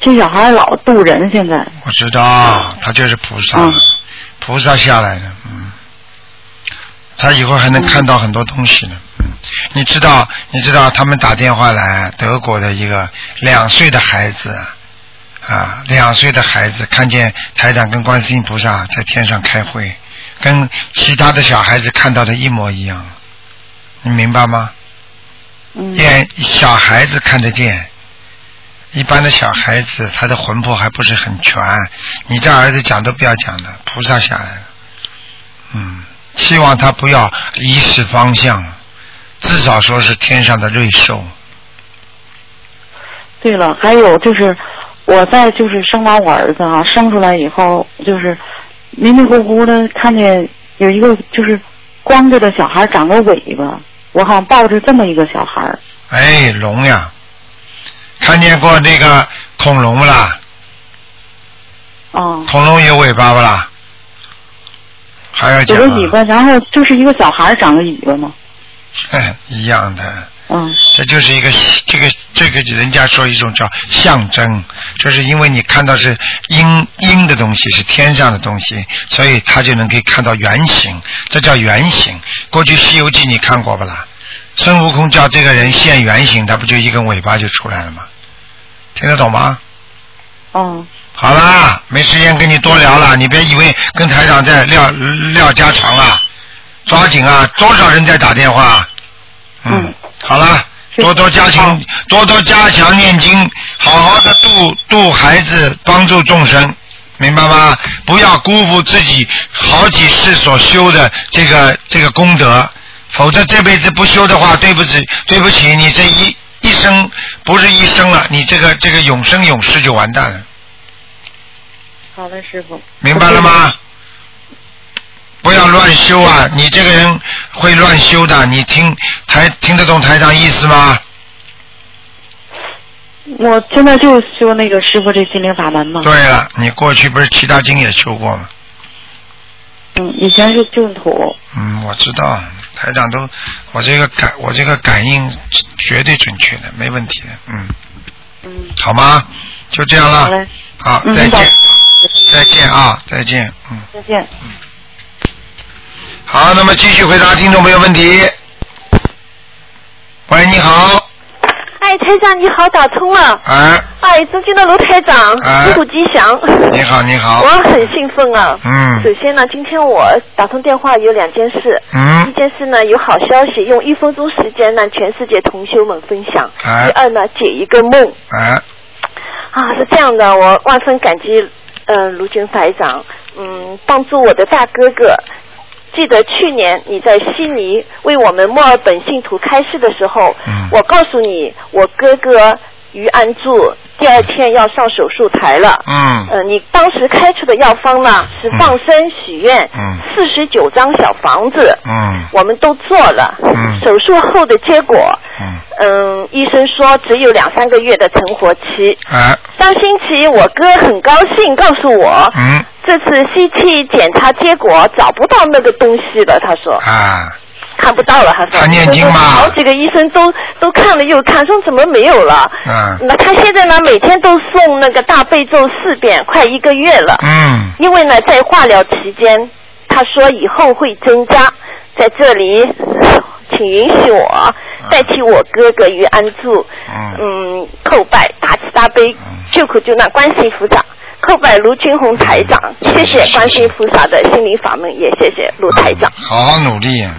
这小孩老渡人，现在。我知道，他就是菩萨，嗯。菩萨下来的，嗯，他以后还能看到很多东西呢，嗯，你知道，你知道他们打电话来，德国的一个两岁的孩子啊，啊，两岁的孩子看见台长跟观世音菩萨在天上开会，跟其他的小孩子看到的一模一样，你明白吗？嗯，眼小孩子看得见，一般的小孩子他的魂魄还不是很全。你这儿子讲都不要讲了，菩萨下来了，嗯，希望他不要遗失方向，至少说是天上的瑞兽。对了，还有就是我在就是生完我儿子啊，生出来以后就是迷迷糊糊的看见有一个就是光着的小孩长个尾巴，我好像抱着这么一个小孩。哎，龙呀，看见过那个恐龙不啦？哦，恐龙有尾巴不啦？还要有讲啊？个尾巴，然后就是一个小孩长个尾巴嘛。[LAUGHS] 一样的，嗯这就是一个这个这个人家说一种叫象征，就是因为你看到是阴阴的东西，是天上的东西，所以他就能可以看到原形，这叫原形。过去《西游记》你看过不啦？孙悟空叫这个人现原形，他不就一根尾巴就出来了吗？听得懂吗？哦好啦，没时间跟你多聊了，你别以为跟台长在聊聊家常啊，抓紧啊，多少人在打电话？嗯，好了，多多加强，多多加强念经，好好的度度孩子，帮助众生，明白吗？不要辜负自己好几世所修的这个这个功德，否则这辈子不修的话，对不起，对不起，你这一一生不是一生了，你这个这个永生永世就完蛋了。好的，师傅。明白了吗？不要乱修啊！你这个人会乱修的，你听台听得懂台长意思吗？我现在就修那个师傅这心灵法门嘛。对了，你过去不是其他经也修过吗？嗯，以前是净土。嗯，我知道，台长都，我这个感，我这个感应绝对准确的，没问题的，嗯，嗯，好吗？就这样了。好再见，再见啊，再见，嗯，再见。嗯好，那么继续回答听众朋友问题。喂，你好，哎，台长你好，打通了。哎，哎，尊敬的卢台长，哎祝吉祥。你好，你好 [LAUGHS] 我，很兴奋啊。嗯首先呢，今天我打通电话有两件事。嗯一件事呢，有好消息，用一分钟时间让全世界同修们分享。哎第二呢，解一个梦。哎，啊，是这样的，我万分感激，呃，卢军台长，嗯，帮助我的大哥哥。记得去年你在悉尼为我们墨尔本信徒开示的时候，嗯。我告诉你，我哥哥于安柱第二天要上手术台了。嗯。呃，你当时开出的药方呢是放生许愿，嗯。四十九张小房子，嗯。我们都做了。嗯。手术后的结果，嗯，嗯，医生说只有两三个月的存活期。啊，上星期我哥很高兴告诉我，嗯。这次 CT 检查结果找不到那个东西了，他说。啊，看不到了，他说。他念经吗好几个医生都都看了又看，说怎么没有了？嗯那他现在呢，每天都送那个大悲咒四遍，快一个月了。嗯因为呢，在化疗期间，他说以后会增加，在这里，请允许我代替我哥哥于安住，嗯嗯，叩拜大慈大悲嗯救苦救难观世音菩萨，叩拜卢军红台长，嗯谢谢观世音菩萨的心灵法门，也谢谢卢台长。好好努力啊，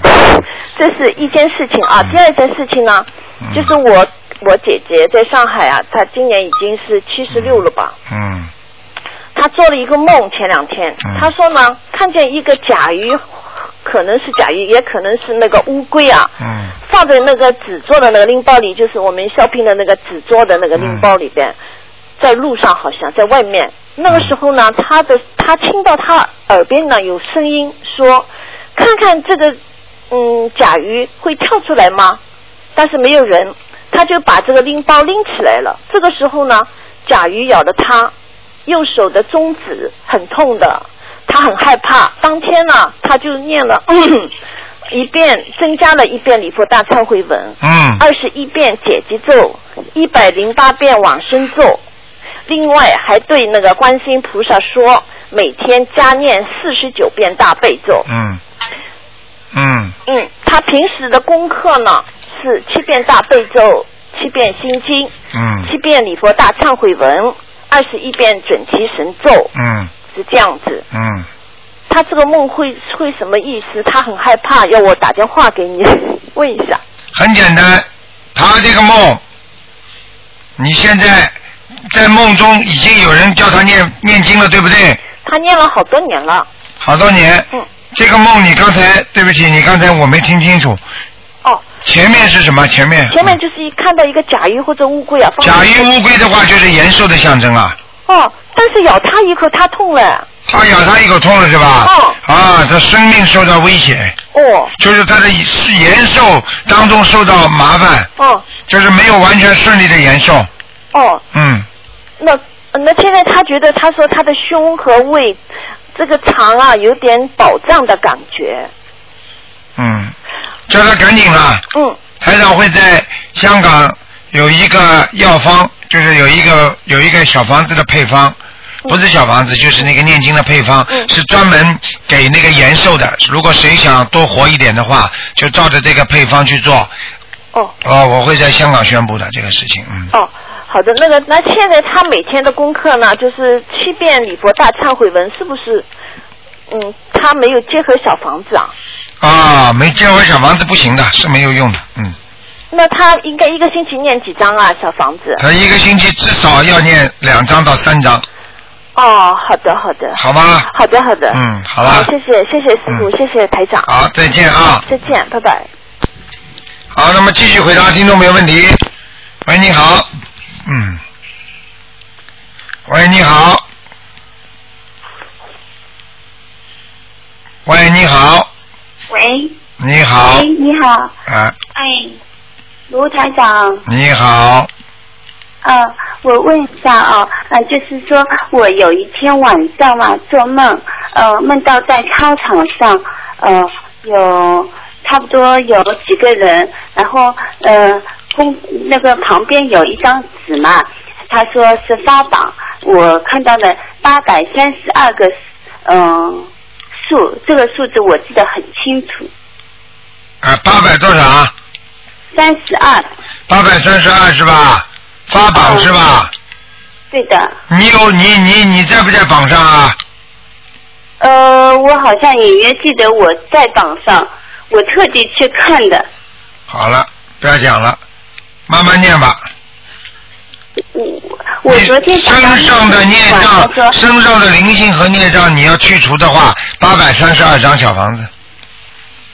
这是一件事情啊。嗯第二件事情呢，嗯就是我我姐姐在上海啊，她今年已经是七十六了吧。嗯她做了一个梦，前两天嗯，她说呢，看见一个甲鱼，可能是甲鱼，也可能是那个乌龟啊，嗯放在那个纸做的那个拎包里，就是我们 shopping 的那个纸做的那个拎包里边，在路上好像在外面。那个时候呢，他的他听到他耳边呢有声音说：“看看这个嗯甲鱼会跳出来吗？”但是没有人，他就把这个拎包拎起来了。这个时候呢，甲鱼咬了他右手的中指，很痛的，他很害怕。当天呢，他就念了。[CLEARS THROAT] 一遍增加了一遍礼佛大忏悔文，嗯二十一遍解结咒，一百零八遍往生咒，另外还对那个观世音菩萨说，每天加念四十九遍大悲咒。嗯嗯嗯，他平时的功课呢是七遍大悲咒，七遍心经，嗯七遍礼佛大忏悔文，二十一遍准提神咒，嗯是这样子。嗯，他这个梦会会什么意思？他很害怕，要我打电话给你 [LAUGHS] 问一下。很简单，他这个梦，你现在在梦中已经有人叫他念念经了，对不对？他念了好多年了。好多年，嗯。这个梦你刚才对不起，你刚才我没听清楚，哦，前面是什么？前面前面就是一看到一个甲鱼或者乌龟啊，甲鱼乌龟的话就是延寿的象征啊。哦，但是咬他一口，他痛了。他咬他一口痛了是吧？哦啊，他生命受到威胁，哦就是他的延寿当中受到麻烦，哦就是没有完全顺利的延寿。哦，嗯，那那现在他觉得，他说他的胸和胃这个肠啊有点饱胀的感觉。嗯，叫他赶紧了。嗯，台台长会在香港有一个药方，就是有一个有一个小房子的配方，不是小房子，就是那个念经的配方，嗯是专门给那个延寿的。如果谁想多活一点的话，就照着这个配方去做。哦哦，我会在香港宣布的这个事情，嗯。哦，好的，那个那现在他每天的功课呢，就是七遍礼佛大忏悔文，是不是？嗯，他没有结合小房子啊？啊，没结合小房子不行的，是没有用的，嗯。那他应该一个星期念几张啊？小房子？他一个星期至少要念两张到三张，哦，好的，好的。好吗？好的，好的。嗯，好了。谢谢，谢谢师傅，嗯谢谢台长。好，再见啊。再见，拜拜。好，那么继续回答听众朋友问题。喂，你好。嗯。喂，你好。喂，你好。喂，你好喂，。你好，啊，哎，卢台长，你好。呃，我问一下啊，呃，就是说我有一天晚上嘛做梦，呃，梦到在操场上，呃，有差不多有几个人，然后呃，公那个旁边有一张纸嘛，他说是发榜，我看到了八百三十二个，嗯、数，这个数字我记得很清楚，啊，八百多少啊？三十二，八百三十二是吧？发榜是吧？对的。你有你你你在不在榜上啊？呃，我好像隐约记得我在榜上，我特地去看的。好了，不要讲了，慢慢念吧。我我昨天身上的孽障，身上的灵性和孽障，你要去除的话，八百三十二张小房子，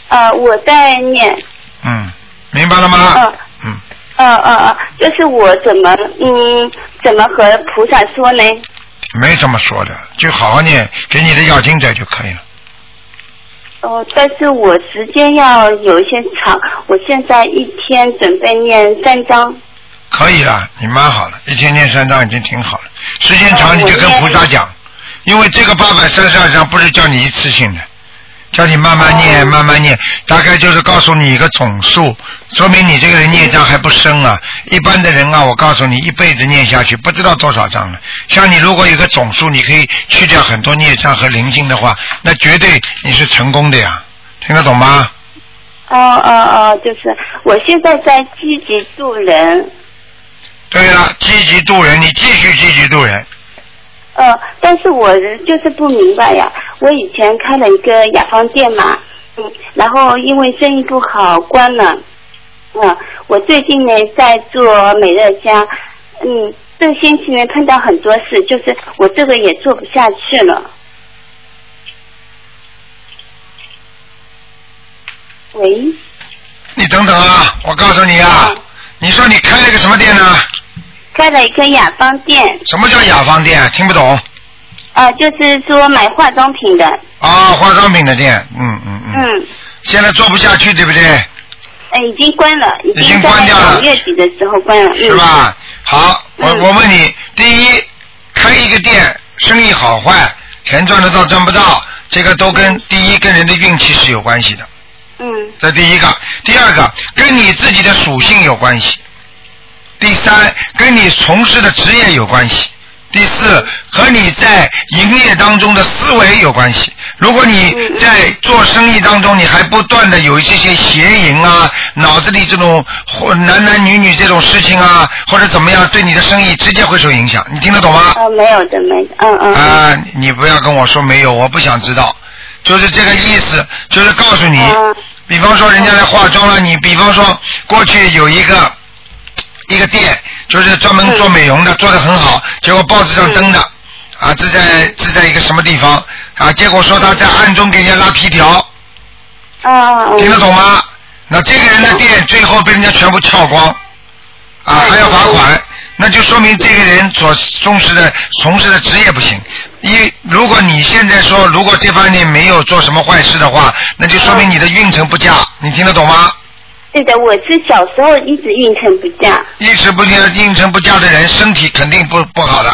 呃，我在念，嗯，明白了吗？嗯嗯，呃呃呃，就是我怎么嗯怎么和菩萨说呢？没什么说的，就好好念，给你的要经者就可以了。哦，但是我时间要有一些长，我现在一天准备念三章。可以了，你蛮好了，一天念三章已经挺好了。时间哦长你就跟菩萨讲，因为这个八百三十二章不是叫你一次性的，叫你慢慢念，哦慢慢念，大概就是告诉你一个总数，说明你这个人孽障还不深啊。一般的人啊，我告诉你，一辈子念下去不知道多少张了。像你如果有个总数，你可以去掉很多孽障和灵性的话，那绝对你是成功的呀。听得懂吗？哦哦哦，就是我现在在积极度人，对了，积极度人，你继续积极度人。呃，但是我就是不明白呀。我以前开了一个雅芳店嘛，嗯，然后因为生意不好关了，嗯，我最近呢在做美乐家，嗯，这个星期呢碰到很多事，就是我这个也做不下去了。喂，你等等啊，我告诉你啊，你说你开了个什么店呢？开了一个雅芳店，什么叫雅芳店？听不懂啊、就是说买化妆品的，啊？化妆品的店，嗯嗯嗯。嗯，现在做不下去，对不对？哎，已经关了，已已经关掉了九月底的时候关了，嗯、是吧？好，我嗯我问你，第一，开一个店，生意好坏，钱赚得到赚不到，这个都跟第一跟人的运气是有关系的，嗯这第一个。第二个，跟你自己的属性有关系。第三，跟你从事的职业有关系。第四，和你在营业当中的思维有关系。如果你嗯在做生意当中，你还不断的有一些些邪淫啊，脑子里这种或男男女女这种事情啊，或者怎么样，对你的生意直接会受影响。你听得懂吗？哦，没有的，没，嗯嗯。啊，你不要跟我说没有，我不想知道，就是这个意思，就是告诉你，嗯比方说人家来化妆了，你比方说过去有一个一个店，就是专门做美容的，做的很好，结果报纸上登的，啊，这在这在一个什么地方啊？结果说他在暗中给人家拉皮条。听得懂吗？那这个人的店最后被人家全部撬光，啊，还要罚款，那就说明这个人所从事的从事的职业不行。一，如果你现在说如果这方面没有做什么坏事的话，那就说明你的运程不佳，你听得懂吗？对的，我是小时候一直运程不佳，一直不佳、运程不佳的人，身体肯定不不好的。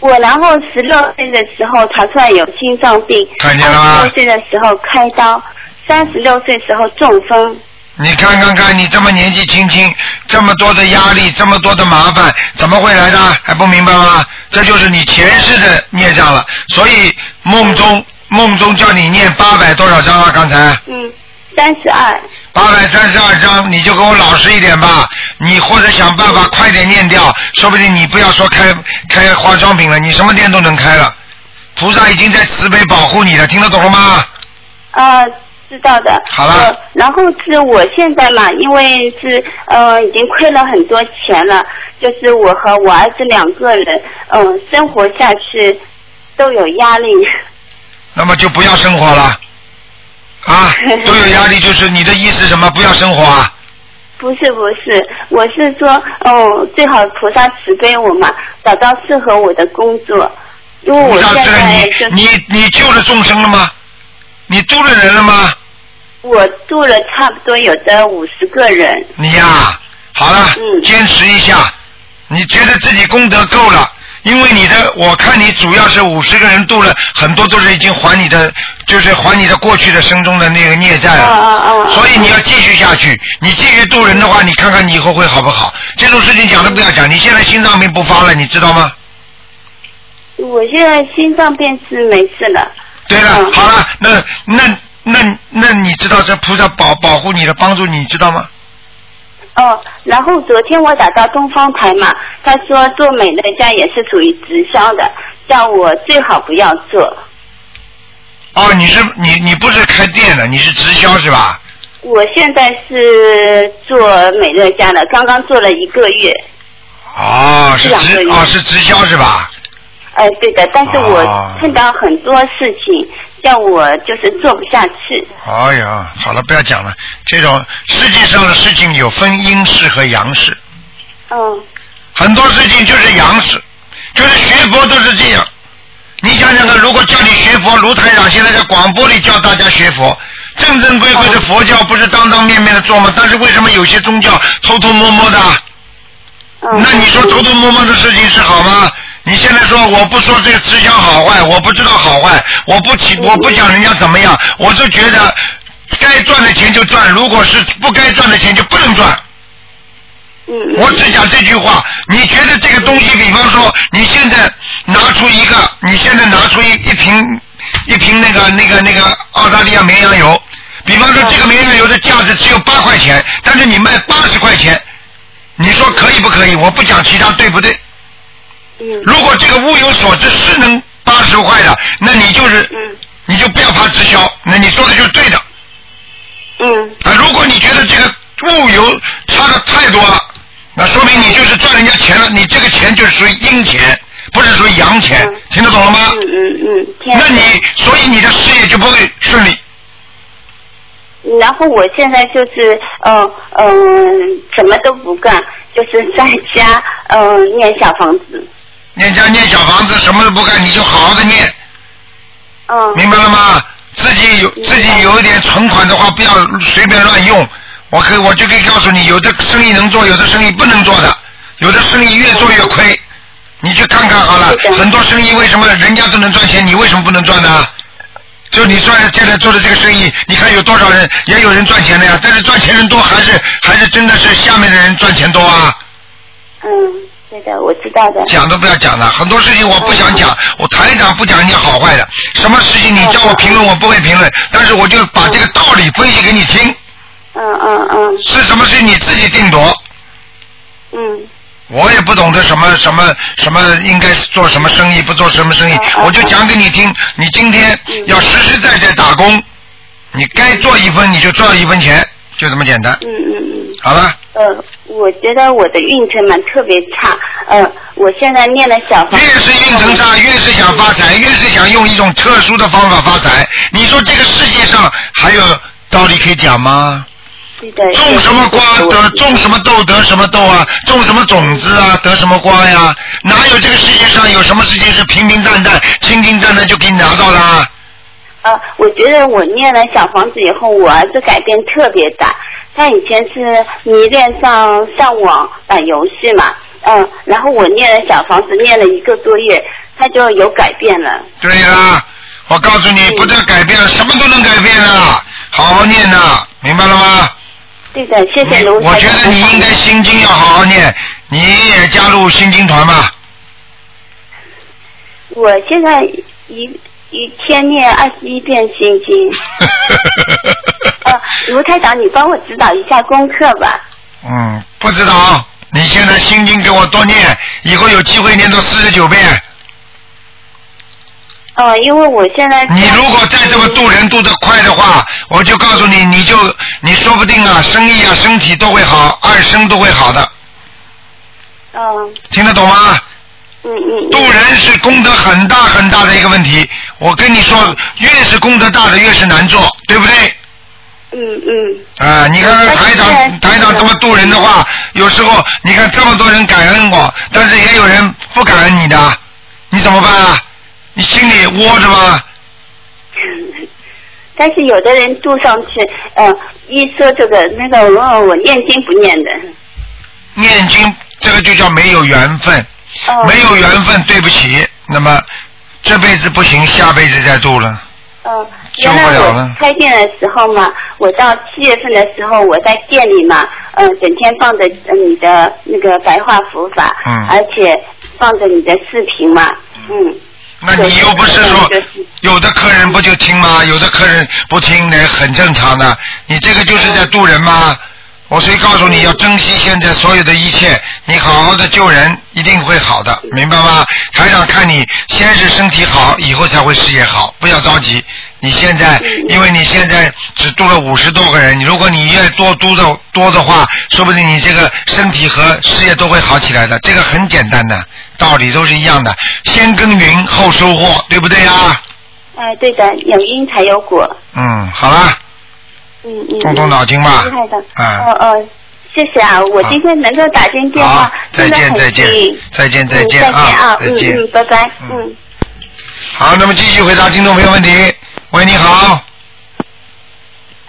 我然后十六岁的时候查出来有心脏病，看见了吗二十六岁的时候开刀，三十六岁时候中风，你看看看，你这么年纪轻轻，这么多的压力，这么多的麻烦，怎么会来的？还不明白吗？这就是你前世的孽障了。所以梦中梦中叫你念八百多少章啊？刚才嗯，三十二。八百三十二章，你就给我老实一点吧。你或者想办法快点念掉，说不定你不要说开开化妆品了，你什么店都能开了。菩萨已经在慈悲保护你了，听得懂了吗？啊，知道的。好了呃然后是我现在嘛，因为是呃已经亏了很多钱了，就是我和我儿子两个人，嗯、生活下去都有压力。那么就不要生活了。啊，都有压力，就是你的意思什么？不要生活啊？不是不是，我是说，哦，最好菩萨慈悲我嘛，找到适合我的工作，因为我现在就你你你救了众生了吗？你度了人了吗？我度了差不多有的五十个人。你呀、好了，嗯坚持一下。你觉得自己功德够了，因为你的，我看你主要是五十个人度了，很多都是已经还你的，就是还你的过去的生中的那个孽债了。啊啊啊！所以你要继续下去，你继续度人的话，你看看你以后会好不好？这种事情讲都不要讲，你现在心脏病不发了，你知道吗？我现在心脏病是没事了。对了，嗯好了，那那那那你知道这菩萨保保护你的帮助你知道吗？哦，然后昨天我打到东方台嘛，他说做美乐家也是属于直销的，叫我最好不要做。哦，你是你你不是开店的，你是直销是吧？我现在是做美乐家的，刚刚做了一个月。哦，是直哦是直销是吧？哎，对的，但是我哦碰到很多事情，叫我就是做不下去。哎呀，好了，不要讲了。这种世界上的事情有分阴事和阳事，嗯很多事情就是阳事，就是学佛都是这样。你想想看，如果叫你学佛，卢台长现在在广播里教大家学佛，正正规规的佛教不是当当面面的做吗？但是为什么有些宗教偷偷摸摸的？嗯。那你说偷偷摸摸的事情是好吗？你现在说我不说这个直销好坏，我不知道好坏，我不起我不讲人家怎么样，我就觉得该赚的钱就赚，如果是不该赚的钱就不能赚。嗯嗯我只讲这句话，你觉得这个东西，比方说你现在拿出一个，你现在拿出一一瓶一瓶那个那个那个澳大利亚绵羊油，比方说这个绵羊油的价值只有八块钱，但是你卖八十块钱，你说可以不可以？我不讲其他，对不对？嗯如果这个物有所值是能八十块的，那你就是嗯你就不要怕直销，那你说的就是对的。嗯啊，如果你觉得这个物有差的太多了，那说明你就是赚人家钱了，你这个钱就是属于阴钱，不是属于阳钱，嗯听得懂了吗？嗯嗯嗯，那你所以你的事业就不会顺利。然后我现在就是嗯嗯什么都不干，就是在家嗯念小房子。念家念小房子，什么都不干，你就好好的念，嗯明白了吗？自己有自己有一点存款的话，不要随便乱用。我可以我就可以告诉你，有的生意能做，有的生意不能做的，有的生意越做越亏。你去看看好了很多生意为什么人家都能赚钱，你为什么不能赚呢？就你算现在做的这个生意，你看有多少人，也有人赚钱的呀，但是赚钱人多还是还是真的是下面的人赚钱多啊？嗯，对的，我知道的。讲都不要讲了，很多事情我不想讲，我台长不讲人家好坏的，什么事情你叫我评论我不会评论，但是我就把这个道理分析给你听，嗯嗯嗯。是什么事情你自己定夺，嗯。我也不懂得什么什么什么应该做什么生意，不做什么生意我就讲给你听，你今天要实实在在打工，你该做一分你就赚一分钱，就这么简单，嗯嗯嗯。好了，呃，我觉得我的运程蛮特别差。呃，我现在念了小房越是运程差，越是想发财，越是想用一种特殊的方法发财。你说这个世界上还有道理可以讲吗？对的。种什么瓜得种什么豆得什么豆啊，种什么种子啊得什么瓜呀？哪有这个世界上有什么事情是平平淡淡、清清淡淡就给你拿到啦？呃，我觉得我念了小房子以后，我儿子改变特别大。他以前是迷恋上上网打游戏嘛，嗯，然后我念了小房子，念了一个多月，他就有改变了。对啦，我告诉你，不但改变了，什么都能改变啊！好好念呐，明白了吗？对的，谢谢卢台长。我觉得你应该心经要好好念，你也加入心经团吧。我现在一一天念二十一遍心经。[LAUGHS] 呃，卢台长，你帮我指导一下功课吧。嗯，不知道，你现在心经给我多念，以后有机会念到四十九遍。哦、因为我现在你如果再这么渡人渡得快的话，我就告诉你，你就你说不定啊，生意啊、身体都会好，二生都会好的，嗯听得懂吗？嗯嗯渡人是功德很大很大的一个问题。我跟你说，越是功德大的，越是难做，对不对？嗯嗯啊，你看看台长，台长这么渡人的话，有时候你看这么多人感恩我，但是也有人不感恩你的，你怎么办啊？你心里窝着吗？[LAUGHS] 但是有的人渡上去，呃，一说这个那个，我我念经不念的。念经这个就叫没有缘分，哦没有缘分，对不起，那么这辈子不行，下辈子再度了。呃，救原来我开店的时候嘛，我到七月份的时候，我在店里嘛，嗯、整天放着呃你的那个白话佛法，嗯而且放着你的视频嘛，嗯。那你又不是说有的客人不就听吗？有的客人不听，那很正常的。你这个就是在渡人吗？我所以告诉你要珍惜现在所有的一切，你好好的救人，一定会好的，明白吗？台长看你先是身体好，以后才会事业好，不要着急。你现在，因为你现在只渡了五十多个人，你如果你越多渡的多的话，说不定你这个身体和事业都会好起来的。这个很简单的道理都是一样的，先耕耘后收获，对不对啊？哎，对的，有因才有果。嗯，好了，嗯嗯。动动脑筋吧厉害的。啊哦哦，谢谢啊！我今天能够打进电话，再真的很见再见幸运再见再嗯见啊再见啊！再见嗯嗯，拜拜。嗯。好，那么继续回答听众朋友问题。喂，你好。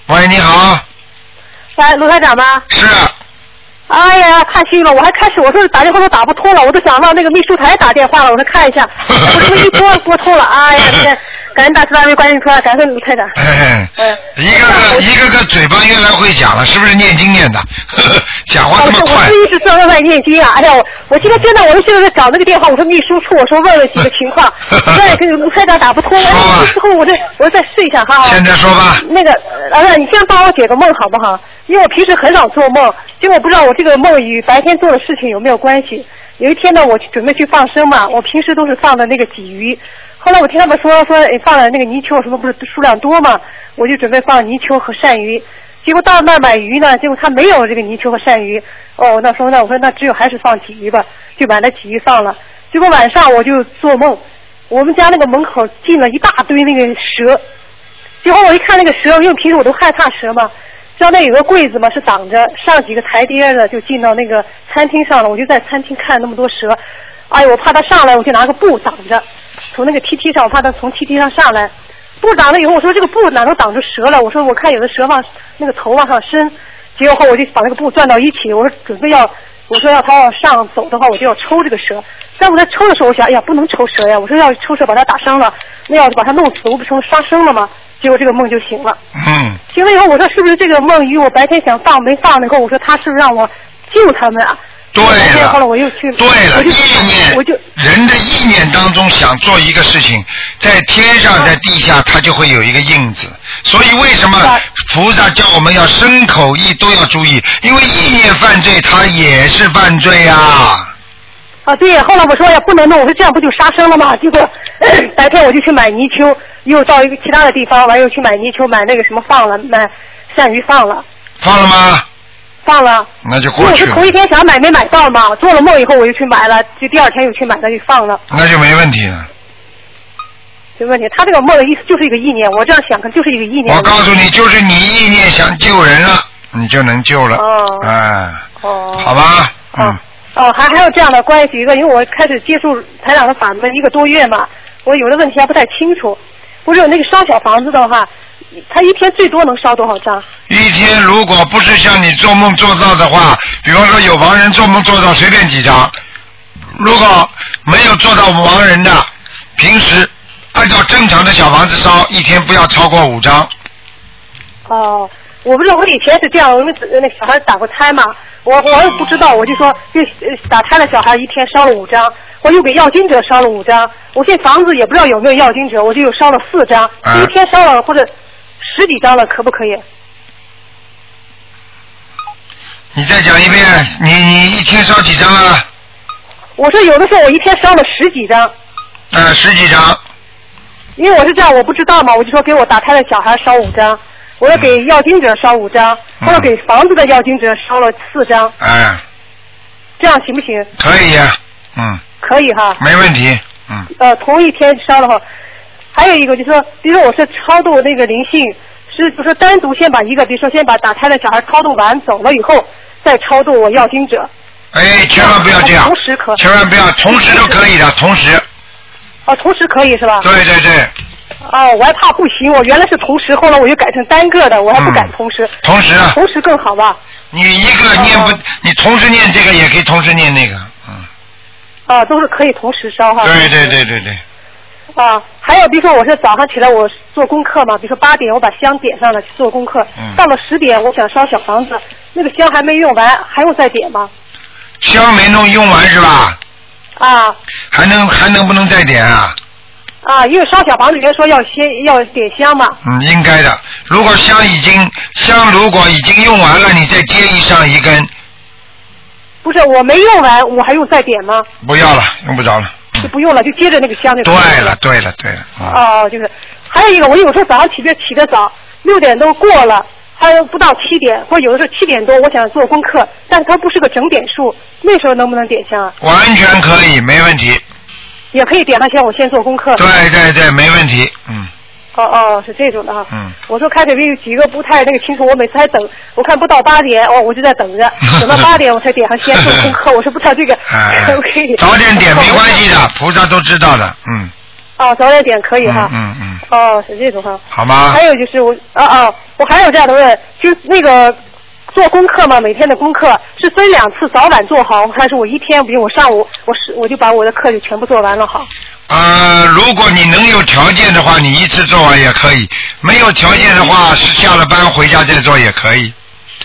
喂，你好，喂，卢台长吗？是。哎呀，太幸运了！我还开始我说打电话都打不通了，我都想到那个秘书台打电话了，我说看一下，[LAUGHS] 我这么一拨拨通了，哎呀，天，感恩大慈大悲观世音菩萨，感恩卢台长。哎，嗯，一个个一个个嘴巴越来会讲了，是不是念经念的？呵 [LAUGHS] 呵讲话这么哦我快是。一直在外念经啊！哎呀，我我今天真的，我现在在找那个电话，我说秘书处，我说问问几个情况，[LAUGHS] 我再跟卢台长打不通，哎，之后我再我再试一下哈。现在说吧。那个，呃，你先帮我解个梦好不好？因为我平时很少做梦，结果我不知道我这个梦与白天做的事情有没有关系。有一天呢，我去准备去放生嘛，我平时都是放的那个鲫鱼，后来我听他们说说哎放了那个泥鳅什么不是数量多嘛，我就准备放泥鳅和鳝鱼。结果到那儿买鱼呢，结果他没有这个泥鳅和鳝鱼。哦，那说那我说那只有还是放鲫鱼吧，就买了鲫鱼放了。结果晚上我就做梦，我们家那个门口进了一大堆那个蛇，结果我一看那个蛇，因为平时我都害怕蛇嘛，知道那有个柜子嘛是挡着，上几个台阶的就进到那个餐厅上了。我就在餐厅看那么多蛇，哎呀，我怕它上来，我就拿个布挡着，从那个梯梯上，我怕它从梯梯上上来。布挡了以后，我说这个布哪能挡住蛇了？我说我看有的蛇往那个头往上伸，结果后我就把那个布攥到一起，我说准备要，[LAUGHS] 我说要它往上走的话，我就要抽这个蛇。但我在抽的时候，我想，哎呀，不能抽蛇呀！我说要抽蛇把它打伤了，那要是把它弄死，我不成杀生了吗？结果这个梦就醒了。嗯，醒了以后，我说是不是这个梦与我白天想放没放了以后，我说他是不是让我救他们啊？对了后来我又去，对了，意念，我就人的意念当中想做一个事情，在天上在地下，它就会有一个印子。所以为什么菩萨叫我们要身口意都要注意？因为意念犯罪，它也是犯罪啊。啊，对，后来我说呀不能弄，我说这样不就杀生了吗？结果 [CLEARS THROAT] 白天我就去买泥鳅，又到一个其他的地方，完又去买泥鳅，买那个什么放了，买鳝鱼放了，放了吗？放了。那就过去了，头一天想买没买到嘛，做了梦以后我就去买了，就第二天又去买了就放了，那就没问题了。没问题。他这个梦的意思就是一个意念，我这样想可能就是一个意念。我告诉你，就是你意念想救人了，你就能救了。哦哎，哦。好吧，嗯，哦，还还有这样的关系，一个因为我开始接触台长的法门一个多月嘛，我有的问题还不太清楚。不是有那个烧小房子的话，他一天最多能烧多少张？一天如果不是像你做梦做到的话，比方说有亡人做梦做到随便几张，如果没有做到亡人的，平时按照正常的小房子烧，一天不要超过五张。哦，我不知道我以前是这样，因为那小孩打过胎嘛，我我也不知道，我就说就呃打胎的小孩一天烧了五张，我又给要经者烧了五张，我现在房子也不知道有没有要经者，我就又烧了四张，啊一天烧了或者十几张了，可不可以？你再讲一遍，你你一天烧几张啊？我说有的时候我一天烧了十几张，呃，十几张。因为我是这样，我不知道嘛，我就说给我打胎的小孩烧五张，我要给要经者烧五张，或者给房子的要经者烧了四张，哎，这样行不行？可以呀，嗯，可以哈。没问题，嗯，呃，同一天烧的话，还有一个就是说，比如说我是超度那个灵性，是就是说单独先把一个，比如说先把打胎的小孩超度完走了以后，再超度我要经者。哎，千万不要这样同，时可。千万不要，同时都可以的，[LAUGHS] 同时，哦，同时可以是吧？对对对，哦，我还怕不行，我原来是同时，后来我又改成单个的，我还不敢同时。同时啊同时更好吧？你一个念不，你同时念这个也可以同时念那个，嗯啊，都是可以同时烧哈。对对对对对，啊，还有比如说我是早上起来我做功课嘛，比如说八点我把香点上了去做功课，嗯到了十点我想烧小房子，那个香还没用完，还用再点吗？香没弄用完是吧？啊还能还能不能再点啊？啊，因为烧小房子人说要先要点香嘛。嗯，应该的。如果香已经香如果已经用完了，你再接一上一根，不是我没用完，我还用再点吗？不要了，用不着了。就不用了，就接着那个香就对了对了对了，啊哦，就是还有一个，我有时候早上起得起得早，六点都过了，还有不到七点，或者有的时候七点多，我想做功课，但是它不是个整点数，那时候能不能点香啊？完全可以，没问题。也可以点上香，我先做功课。对对对，没问题。嗯哦哦，是这种的哈。嗯。我说开始有几个不太那个清楚，我每次还等，我看不到八点，哦，我就在等着，[LAUGHS] 等到八点我才点上先做功课。我说不知道这个哎 [LAUGHS] 可不可以？早点点 [LAUGHS] 没关系的，菩萨都知道的。嗯哦，早点点可以哈。嗯嗯，哦，是这种哈。好吗还有就是我哦哦，我还有这样的问，就那个做功课嘛，每天的功课是分两次，早晚做好，还是我一天，比如我上午我是我就把我的课就全部做完了好？呃，如果你能有条件的话，你一次做完也可以；没有条件的话，是下了班回家再做也可以，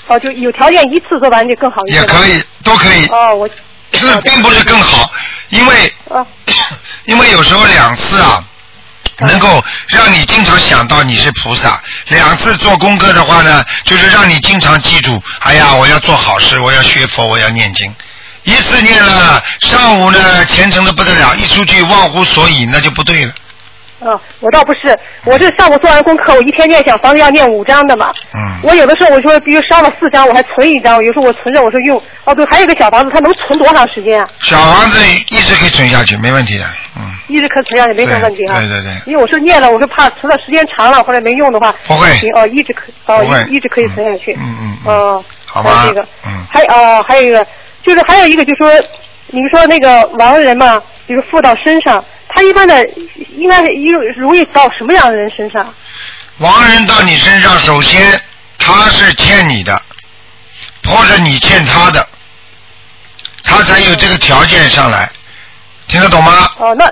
哦，就有条件一次做完就更好一些。也可以，都可以。哦，我并不是更好，因为啊因为有时候两次啊。能够让你经常想到你是菩萨，两次做功课的话呢，就是让你经常记住，哎呀，我要做好事，我要学佛，我要念经。一次念了，上午呢虔诚的不得了，一出去忘乎所以，那就不对了。啊，我倒不是，我是上午做完功课，我一天念小房子要念五张的嘛。嗯。我有的时候我说，比如烧了四张，我还存一张，有时候我存着，我说用。哦，对，还有一个小房子，它能存多长时间啊？小房子一直可以存下去，没问题的。嗯。一直可以存下去没什么问题哈。对对对。因为我说念了，我说怕存的时间长了或者没用的话。不会行哦，一直可哦一一直可以存下去。嗯嗯哦。好吧还有这个，嗯。还哦还有一个就是还有一个就说，你说那个亡人嘛，比如附到身上，他一般的应该是容容易到什么样的人身上？亡人到你身上，首先他是欠你的，或者你欠他的，他才有这个条件上来，听得懂吗？哦，那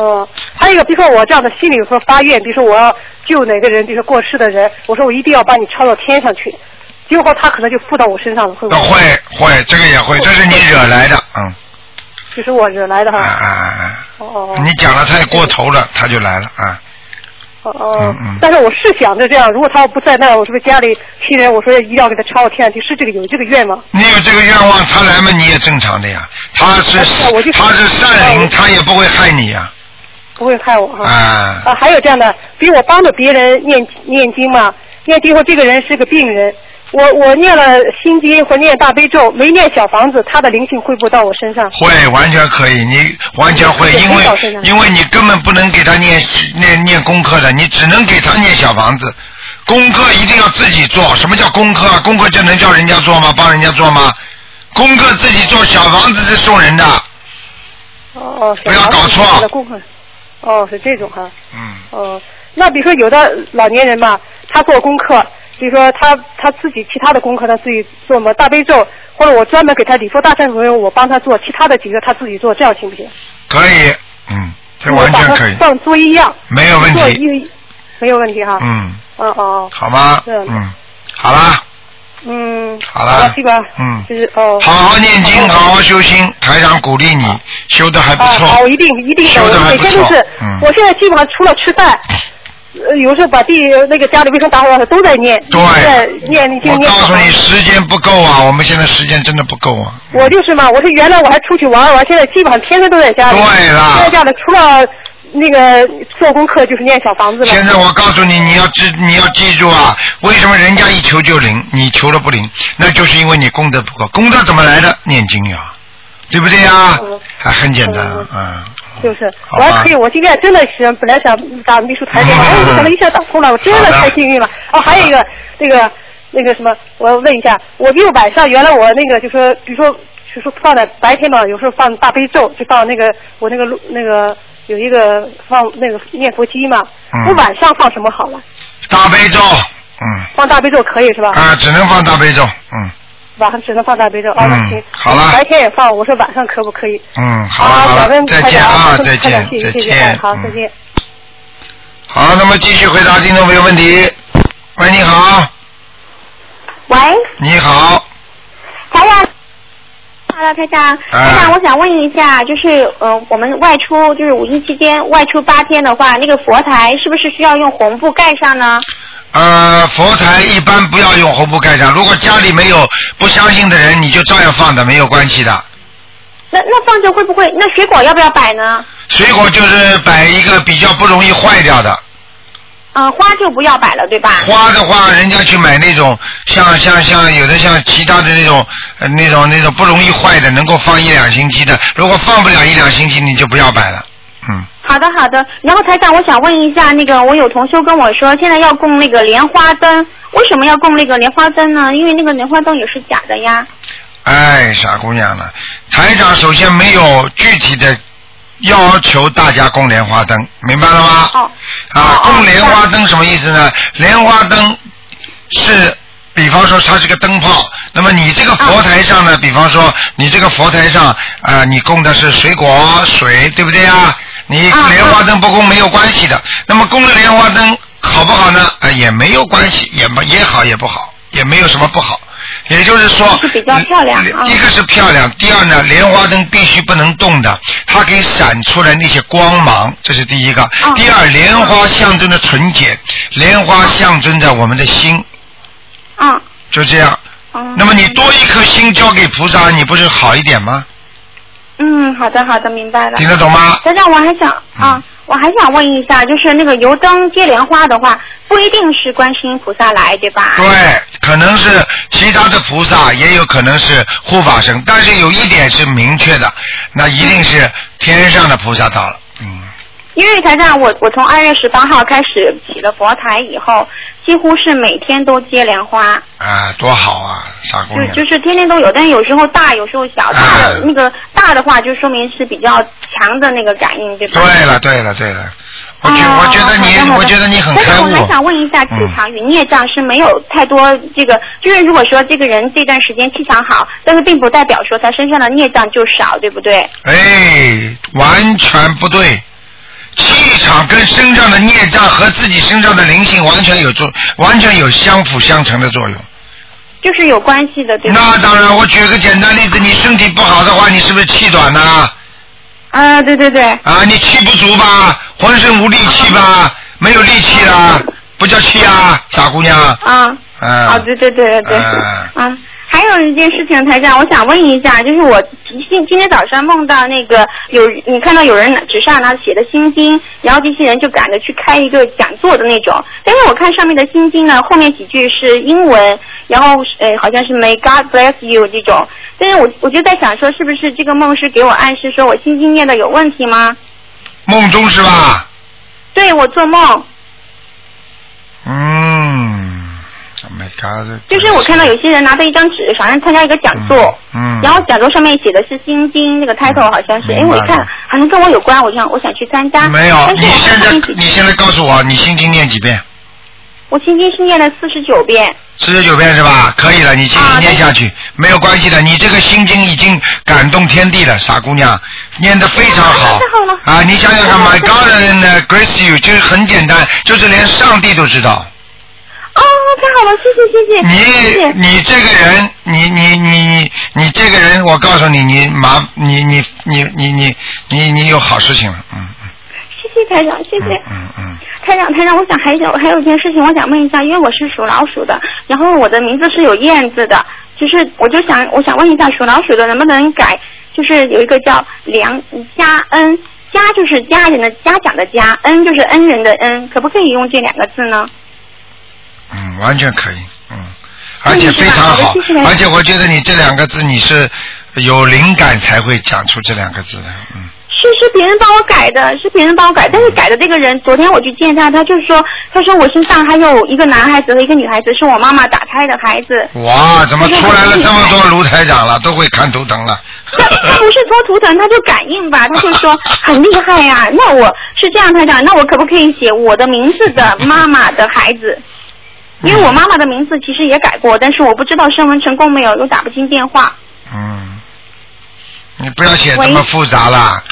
哦，还有一个，比如说我这样的心里有时候发愿，比如说我要救哪个人，比如说过世的人，我说我一定要把你抄到天上去，结果他可能就附到我身上了，会不会？会会，这个也会，这是你惹来的，嗯，就是我惹来的哈。啊啊啊！哦哦你讲的太过头了，他就来了啊。哦哦。嗯嗯但是我是想着这样，如果他要不在那儿，我是不是家里亲人，我说一定要给他抄到天上去？是这个有这个愿望？你有这个愿望，他来嘛，你也正常的呀。他是 [LAUGHS] 他是善人，他也不会害你呀。不会害我哈。啊啊，还有这样的，比如我帮着别人念念经嘛，念经后这个人是个病人，我我念了心经或念大悲咒，没念小房子，他的灵性会不会到我身上？会，完全可以，你完全会，对因为因为你根本不能给他念念念功课的，你只能给他念小房子。功课一定要自己做。什么叫功课啊？功课就能叫人家做吗？帮人家做吗？功课自己做，小房子是送人的。哦哦，不要搞错功课哦，是这种哈。嗯。哦，那比如说有的老年人嘛，他做功课，比如说他他自己其他的功课他自己做嘛，大悲咒，或者我专门给他礼佛大忏悔文，我帮他做，其他的几个他自己做，这样行不行？可以，嗯，这完全可以，放做一样，没有问题。做一没有问题哈。嗯，哦哦。好吗？嗯，好啦，嗯，好了基本上嗯，就是哦，好好念经，好好。修心，台长鼓励你，修的还不错。我，一定一定的，修我的还不错。每天都是，嗯，我现在基本上除了吃饭，呃，有时候把地那个家里卫生打扫好都在念，对在念念经我念好告诉你，时间不够啊，我们现在时间真的不够啊。我就是嘛，我是原来我还出去玩玩，现在基本上天天都在家里。对了在家里除了那个做功课，就是念小房子了。现在我告诉你，你要记你要记住啊，为什么人家一求就灵，你求了不灵？那就是因为你功德不够。功德怎么来的？念经呀，对不对呀？还很简单，嗯。就是，我还可以，我今天真的是本来想打秘书台电话，嗯哎，没想到一下打通了，我真的太幸运了。哦，还有一个那个那个什么，我要问一下，我就晚上原来我那个就说，比如说就说放在白天嘛，有时候放大悲咒，就放那个我那个录那个有一个放那个念佛机嘛，嗯我晚上放什么好了？大悲咒，嗯，放大悲咒可以是吧？啊，只能放大悲咒，嗯晚上只能放大悲咒，哦，那嗯行。好了白天也放，我说晚上可不可以？嗯，好了好了，再见啊，再见再谢谢，哎见，好，再嗯见。好，那么继续回答听众朋友问题。喂，你好，喂，你好，台长。Hello，台长，哎台长，我想问一下，就是呃，我们外出就是五一期间外出八天的话，那个佛台是不是需要用红布盖上呢？呃，佛台一般不要用红布盖上，如果家里没有不相信的人，你就照样放的，没有关系的。那那放着会不会？那水果要不要摆呢？水果就是摆一个比较不容易坏掉的，嗯、花就不要摆了，对吧？花的话，人家去买那种像像像有的像其他的那种呃那种那种不容易坏的，能够放一两星期的。如果放不了一两星期，你就不要摆了。嗯，好的，好的。然后台长，我想问一下，那个我有同修跟我说，现在要供那个莲花灯，为什么要供那个莲花灯呢？因为那个莲花灯也是假的呀。哎，傻姑娘了。台长首先没有具体的要求大家供莲花灯，明白了吗？哦。啊，供莲花灯什么意思呢？莲花灯是，比方说它是个灯泡，那么你这个佛台上呢，比方说你这个佛台上啊、呃你供的是水果、水，对不对啊？你莲花灯不供没有关系的。那么供了莲花灯好不好呢？啊、也没有关系，也不也好也不好，也没有什么不好。也就是说，是比较漂亮啊一个是漂亮，第二呢，莲花灯必须不能动的，它可以闪出来那些光芒，这是第一个。第二，莲花象征着纯洁，莲花象征着我们的心，嗯。就这样。嗯。那么你多一颗心交给菩萨，你不是好一点吗？嗯，好的，好的，明白了。听得懂吗？等等，我还想啊，我还想问一下，就是那个油灯接莲花的话，不一定是观世音菩萨来，对吧？对，可能是其他的菩萨，也有可能是护法神，但是有一点是明确的，那一定是天上的菩萨到了。因为台长，我我从二月十八号开始起了佛台以后，几乎是每天都接莲花，啊，多好啊，傻姑娘。就就是天天都有，但是有时候大，有时候小。大的、那个大的话，就说明是比较强的那个感应，对吧？对了，对了，对了，我觉、哦我觉得你我觉得你很开悟但是我。还想问一下，气场与孽障是没有太多这个，就是如果说这个人这段时间气场好，但是并不代表说他身上的孽障就少，对不对？哎，完全不对。气场跟身上的孽障和自己身上的灵性完全有作，完全有相辅相成的作用。就是有关系的，对吧？那当然，我举个简单例子，你身体不好的话，你是不是气短呐、啊，对对对。啊，你气不足吧，浑身无力气吧，没有力气啦，不叫气啊，傻姑娘。啊。啊。啊，对对对对啊，还有一件事情，台长，我想问一下，就是我今今天早上梦到那个有你看到有人纸上拿写的心经，然后这些人就赶着去开一个讲座的那种，但是我看上面的心经呢，后面几句是英文，然后呃好像是 May God bless you 这种，但是我我就在想说，是不是这个梦是给我暗示说我心经念的有问题吗？梦中是吧？对我做梦，嗯，Oh my God！就是我看到有些人拿着一张纸，好像参加一个讲座，嗯，然后讲座上面写的是《心经》，那个 title 好像是，哎，我一看好像跟我有关，我想我想去参加。没有，你现在你现在告诉我，你心经念几遍？我心经是念了四十九遍。四十九遍是吧？可以了，你继续念下去，没有关系的。你这个心经已经感动天地了，傻姑娘，念得非常好。啊，你想想看，My God and grace you，就是很简单，就是连上帝都知道。哦，太好了，谢谢谢谢。谢谢你你这个人，你你你你这个人，我告诉你，你麻你你你你你你你有好事情了，嗯谢谢台长，谢谢。嗯嗯。台长，台长，我想还有还有一件事情，我想问一下，因为我是属老鼠的，然后我的名字是有燕字的，就是我就想我想问一下，属老鼠的能不能改？就是有一个叫梁家恩，家就是家人的家长的家，恩就是恩人的恩，可不可以用这两个字呢？嗯，完全可以，嗯，而且非常好而且我觉得你这两个字你是有灵感才会讲出这两个字的，嗯，是是别人帮我改的，是别人帮我改，但是改的这个人，昨天我去见他，他就说，他说我身上还有一个男孩子和一个女孩子，是我妈妈打胎的孩子。哇，怎么出来了这么多卢台长了，都会看图腾了，他他不是说图腾，他就感应吧，他就说很厉害呀、那我是这样，台长，那我可不可以写我的名字的妈妈的孩子？因为我妈妈的名字其实也改过，但是我不知道升文成功没有，又打不进电话。嗯，你不要写这么复杂了，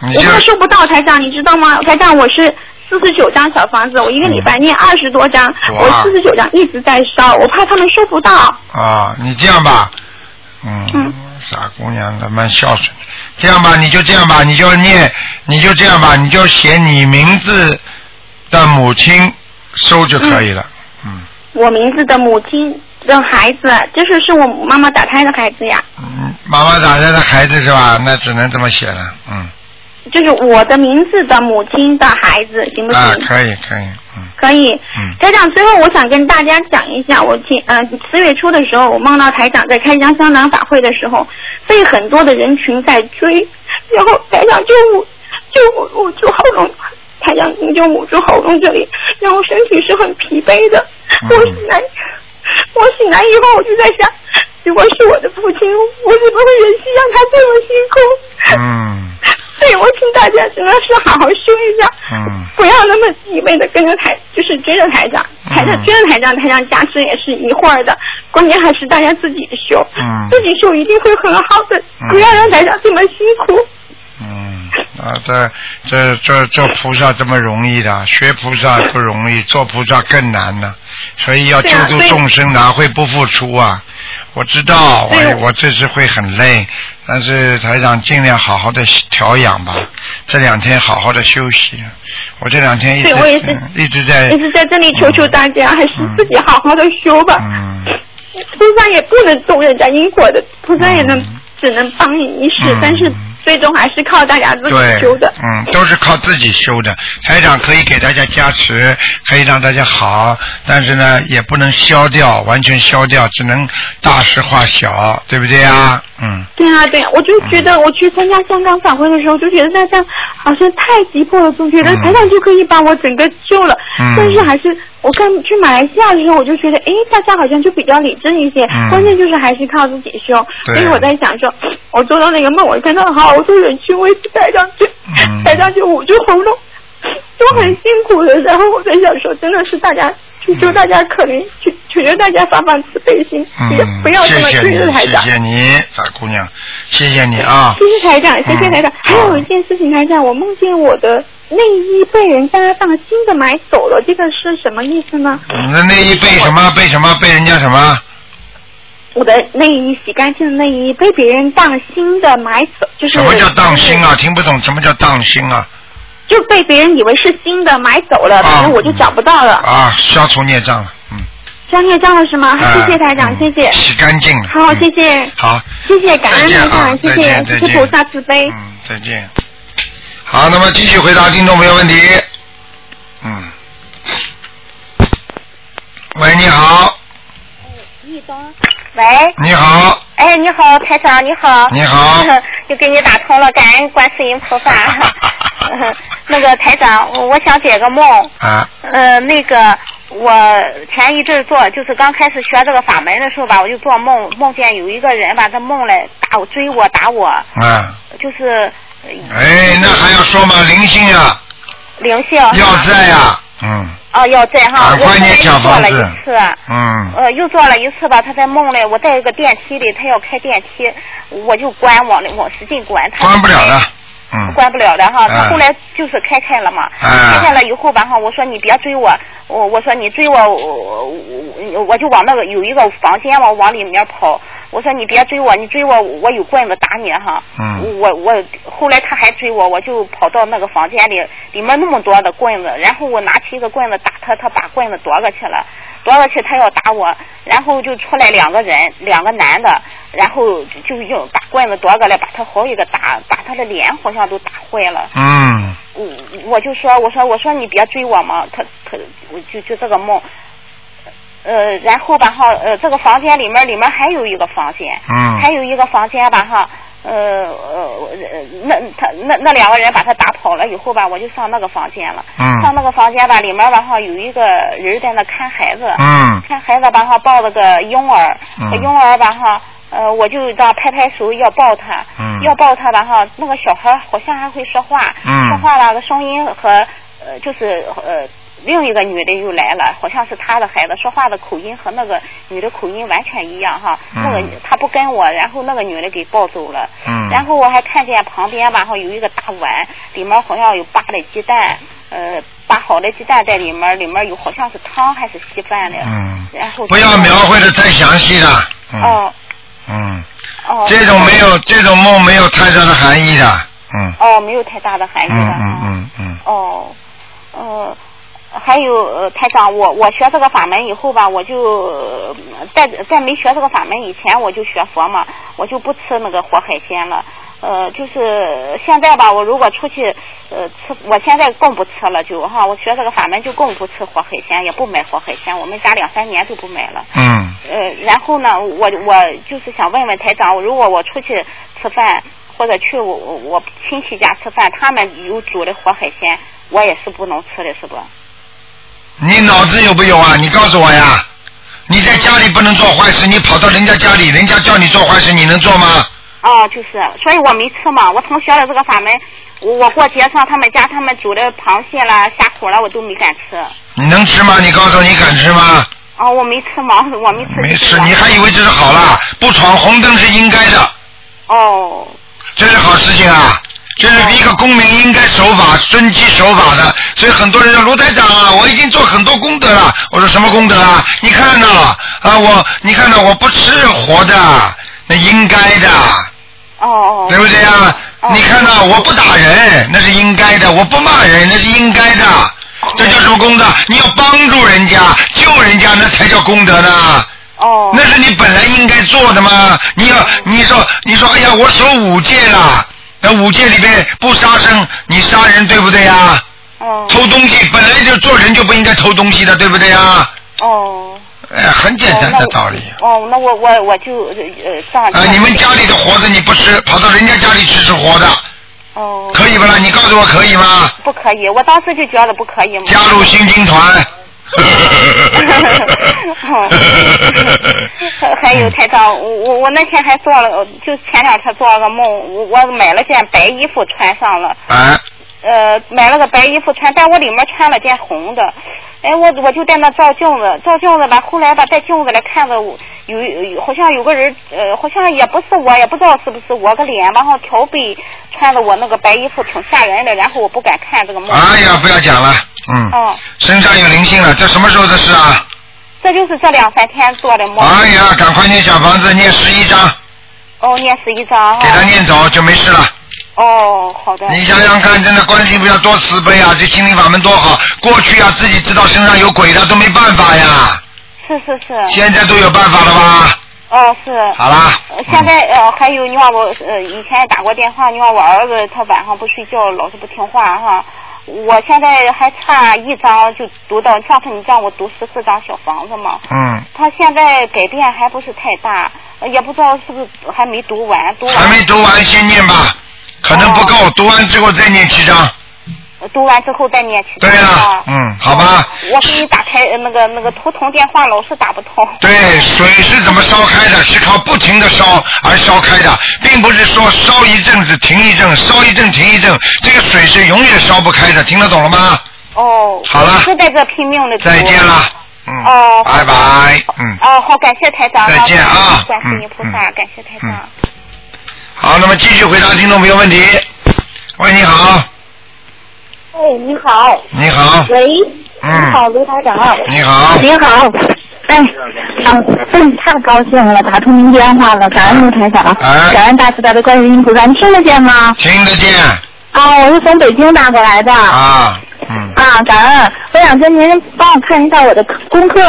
你我就怕收不到台长，你知道吗？台长，我是四十九张小房子，我一个礼拜念二十多张，嗯我四十九张一直在烧，我怕他们收不到。啊，你这样吧，嗯，傻姑娘她蛮孝顺。这样吧，你就这样吧，你就念，你就这样吧，你就写你名字的母亲收就可以了。我名字的母亲的孩子，就是是我妈妈打胎的孩子呀，嗯，妈妈打胎的孩子是吧？那只能这么写了。嗯，就是我的名字的母亲的孩子，行不行？啊，可以可以。嗯可以。嗯台长，最后我想跟大家讲一下，我前呃四月初的时候，我梦到台长在开江香南法会的时候，被很多的人群在追，然后台长就我就捂捂住喉咙，台长你就捂住喉咙这里，然后身体是很疲惫的。我醒来，我醒来以后我就在想，如果是我的父亲，我怎么会忍心让他这么辛苦？嗯 [LAUGHS] 所以我请大家真的是好好修一下。嗯不要那么一味的跟着台，就是追着台长，台长追着台长，台长加持也是一会儿的，关键还是大家自己修，嗯自己修一定会很好的，不要让台长这么辛苦。嗯，啊，这这这做菩萨这么容易的，学菩萨不容易，做菩萨更难呢。所以要救度众生，哪会不付出啊？我知道，我我这次会很累，但是台长尽量好好的调养吧。这两天好好的休息，我这两天一直一直在一直在这里求求大家，还是自己好好的修吧。嗯菩萨也不能动人家因果的，菩萨也能、只能帮你一时，嗯但是最终还是靠大家自己修的。，嗯，都是靠自己修的。台长可以给大家加持，可以让大家好，但是呢，也不能消掉，完全消掉，只能大事化小，对不对啊？嗯，对啊，对啊，我就觉得我去参加香港法会的时候，就觉得大家好像太急迫了，总觉得台长就可以把我整个救了。嗯但是还是我刚去马来西亚的时候，我就觉得，哎，大家好像就比较理智一些，嗯关键就是还是靠自己修。对所以我在想说，我做到那个梦，我看到好多人去为抬上去，嗯台长就捂住喉咙，都很辛苦的。然后我在想说，真的是大家。求求大家可怜，求求求大家发发慈悲心，不要嗯，不要这么谢谢你，追着台长。谢谢你，傻姑娘，谢谢你啊。谢谢台长，谢谢台长。嗯还有一件事情，台长，我梦见我的内衣被人家当新的买走了，这个是什么意思呢？你的内衣被什么？被什么？被人家什么？我的内衣洗干净的内衣被别人当新的买走，就是什么叫当心啊？听不懂什么叫当心啊？就被别人以为是新的买走了，反正我就找不到了，啊，消除孽障了，嗯，消孽障了是吗？啊谢谢台长，谢谢。洗干净了。好，谢谢，好，谢谢感恩台长，谢谢谢谢菩萨慈悲。嗯，再见。好，那么继续回答听众朋友问题。嗯。喂，你好，喂，你好，哎，你好，台长，你好。你好。[LAUGHS] 又给你打通了，感恩观世音菩萨。[LAUGHS] [LAUGHS] 那个台长，我我想解个梦。啊。呃，那个我前一阵做，就是刚开始学这个法门的时候吧，我就做梦，梦见有一个人吧，他梦来打我、追我、打我，啊，就是哎，那还要说吗？灵性啊，灵性。要在呀，嗯哦，要在哈。我做了一房子次。嗯，呃，又做了一次吧，他在梦里，我在一个电梯里，他要开电梯，我就关往里往使劲关，他关不了了，嗯关不了的哈。嗯他后来就是开开了嘛，嗯开开了以后吧哈，我说你别追我，我我说你追我，我我我我就往那个有一个房间往，往里面跑。我说你别追我，你追我我有棍子打你哈。嗯我我后来他还追我，我就跑到那个房间里，里面那么多的棍子，然后我拿起一个棍子打他，他把棍子夺过去了，夺过去他要打我，然后就出来两个人，两个男的，然后就用把棍子夺过来，把他好几个打，把他的脸好像都打坏了。嗯我我就说，我说我说你别追我嘛，他他我就就这个梦。呃，然后吧哈，呃，这个房间里面里面还有一个房间，嗯。还有一个房间吧哈，呃呃，呃那他那那两个人把他打跑了以后吧，我就上那个房间了，嗯。上那个房间吧，里面吧哈有一个人在那看孩子，嗯。看孩子吧哈抱了个婴儿，嗯。婴儿吧哈。呃，我就这样拍拍手要抱他，嗯。要抱他吧哈，那个小孩好像还会说话，嗯。说话吧，声音和呃就是呃另一个女的又来了，好像是她的孩子，说话的口音和那个女的口音完全一样哈。嗯那个她不跟我，然后那个女的给抱走了。嗯然后我还看见旁边吧哈有一个大碗，里面好像有扒的鸡蛋，呃扒好的鸡蛋在里面，里面有好像是汤还是稀饭的。嗯，然后不要描绘的太详细了。嗯哦嗯，哦。这种没有这种梦没有太大的含义的。嗯哦，没有太大的含义嗯的。嗯嗯嗯哦，呃，还有呃，台长，我我学这个法门以后吧，我就呃在在没学这个法门以前，我就学佛嘛，我就不吃那个活海鲜了。呃，就是现在吧，我如果出去呃吃，我现在更不吃了，就哈，我学这个法门就更不吃活海鲜，也不买活海鲜，我们家两三年都不买了。嗯呃，然后呢，我我就是想问问台长，如果我出去吃饭，或者去我我我亲戚家吃饭，他们有煮的活海鲜，我也是不能吃的，是不？你脑子有没有啊？你告诉我呀！你在家里不能做坏事，你跑到人家家里，人家叫你做坏事，你能做吗？哦，就是，所以我没吃嘛。我从学了这个法门，我我过节上他们家，他们煮的螃蟹啦、虾虎啦，我都没敢吃。你能吃吗？你告诉我，你敢吃吗？哦，我没吃嘛，[LAUGHS] 我没吃。没吃，你还以为这是好啦？不闯红灯是应该的。哦。这是好事情啊！这是一个公民应该守法、遵纪守法的。所以很多人说卢台长啊，我已经做很多功德了。我说什么功德啊？你看呐啊，我你看到，我不吃活的，那应该的。哦哦。对不对啊？你看呐，我不打人，那是应该的；我不骂人，那是应该的。这叫什么功德？你要帮助人家、救人家，那才叫功德呢。哦。那是你本来应该做的吗？你要你说你说，哎呀，我守五戒了，那五戒里边不杀生，你杀人对不对呀？哦。偷东西本来就做人就不应该偷东西的，对不对呀？哦。哎，很简单的道理。哦，那我我我就呃这样。啊，你们家里的活的你不吃，跑到人家家里去吃活的。哦。可以不啦？你告诉我可以吗？不可以，我当时就觉得不可以嘛。加入新兵团。[LAUGHS] 还有太长，我我那天还做了，就前两天做了个梦，我我买了件白衣服穿上了。啊。呃，买了个白衣服穿，但我里面穿了件红的。哎，我我就在那照镜子，照镜子吧，后来吧，在镜子里看着我有有好像有个人，呃，好像也不是我，也不知道是不是我个脸，然后调背穿着我那个白衣服挺吓人的，然后我不敢看这个梦。哎呀，不要讲了，嗯。哦。身上有灵性了，这什么时候的事啊？这就是这两三天做的梦。哎呀，赶快念小房子，念十一章，哦，念十一章哈。给他念走就没事了。哦，好的。你想想看，真的观世音菩萨多慈悲啊！这心灵法门多好。过去啊，自己知道身上有鬼的都没办法呀，是是是。现在都有办法了吧？哦，是。好啦。呃现在呃，还有你看我呃，以前也打过电话，你看我儿子他晚上不睡觉，老是不听话哈。我现在还差一张就读到，上次你让我读十四张小房子嘛。嗯。他现在改变还不是太大，呃也不知道是不是还没读完，读完。还没读完，先念吧，可能不够，读完之后再念七章。呃读完之后再念起。对啊，嗯，好吧。我给你打开呃那个那个图腾电话，老是打不通。对，水是怎么烧开的？是靠不停的烧而烧开的，并不是说烧一阵子停一阵，烧一阵停一阵，这个水是永远烧不开的，听得懂了吗？哦。好了我是在这拼命的。再见了。嗯。哦。拜拜，嗯。哦，好，感谢台长。再见啊好观世音菩萨，感谢台长。好，那么继续回答听众朋友问题。喂，你好，哎，你好。你好，喂。嗯你好，卢台长。你好你好。哎，啊，真太高兴了，打通您电话了，感恩卢台长，哎感恩大慈大悲观世音菩萨，你听得见吗？听得见啊，我是从北京打过来的。啊，嗯，啊，感恩，我想跟您帮我看一下我的功课，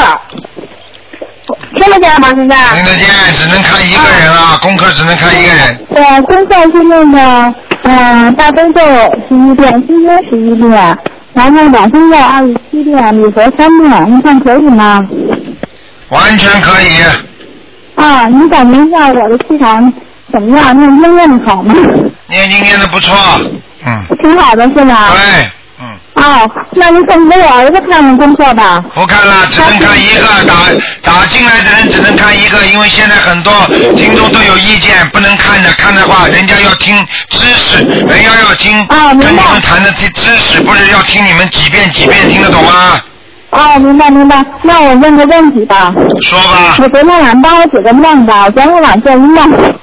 听得见吗？现在？听得见，只能看一个人啊，功课只能看一个人。对，功课是那个，嗯、大悲咒十一遍，心经十一遍，然后往生咒二十七遍，礼佛三遍，你看可以吗？完全可以。啊，你感觉一下我的气场怎么样？念经念的好吗？念经念的不错，嗯，挺好的是吧？对，哦，那你送给我儿子看看功课吧。不看了，只能看一个。打打进来的人只能看一个，因为现在很多听众都有意见，不能看的。看的话，人家要听知识，人家要听跟你们谈的知知识，不是要听你们几遍几遍，听得懂吗？哦，明白明白。那我问个问题吧。说吧。我昨天晚上帮我解个梦吧，我昨天晚上做一梦，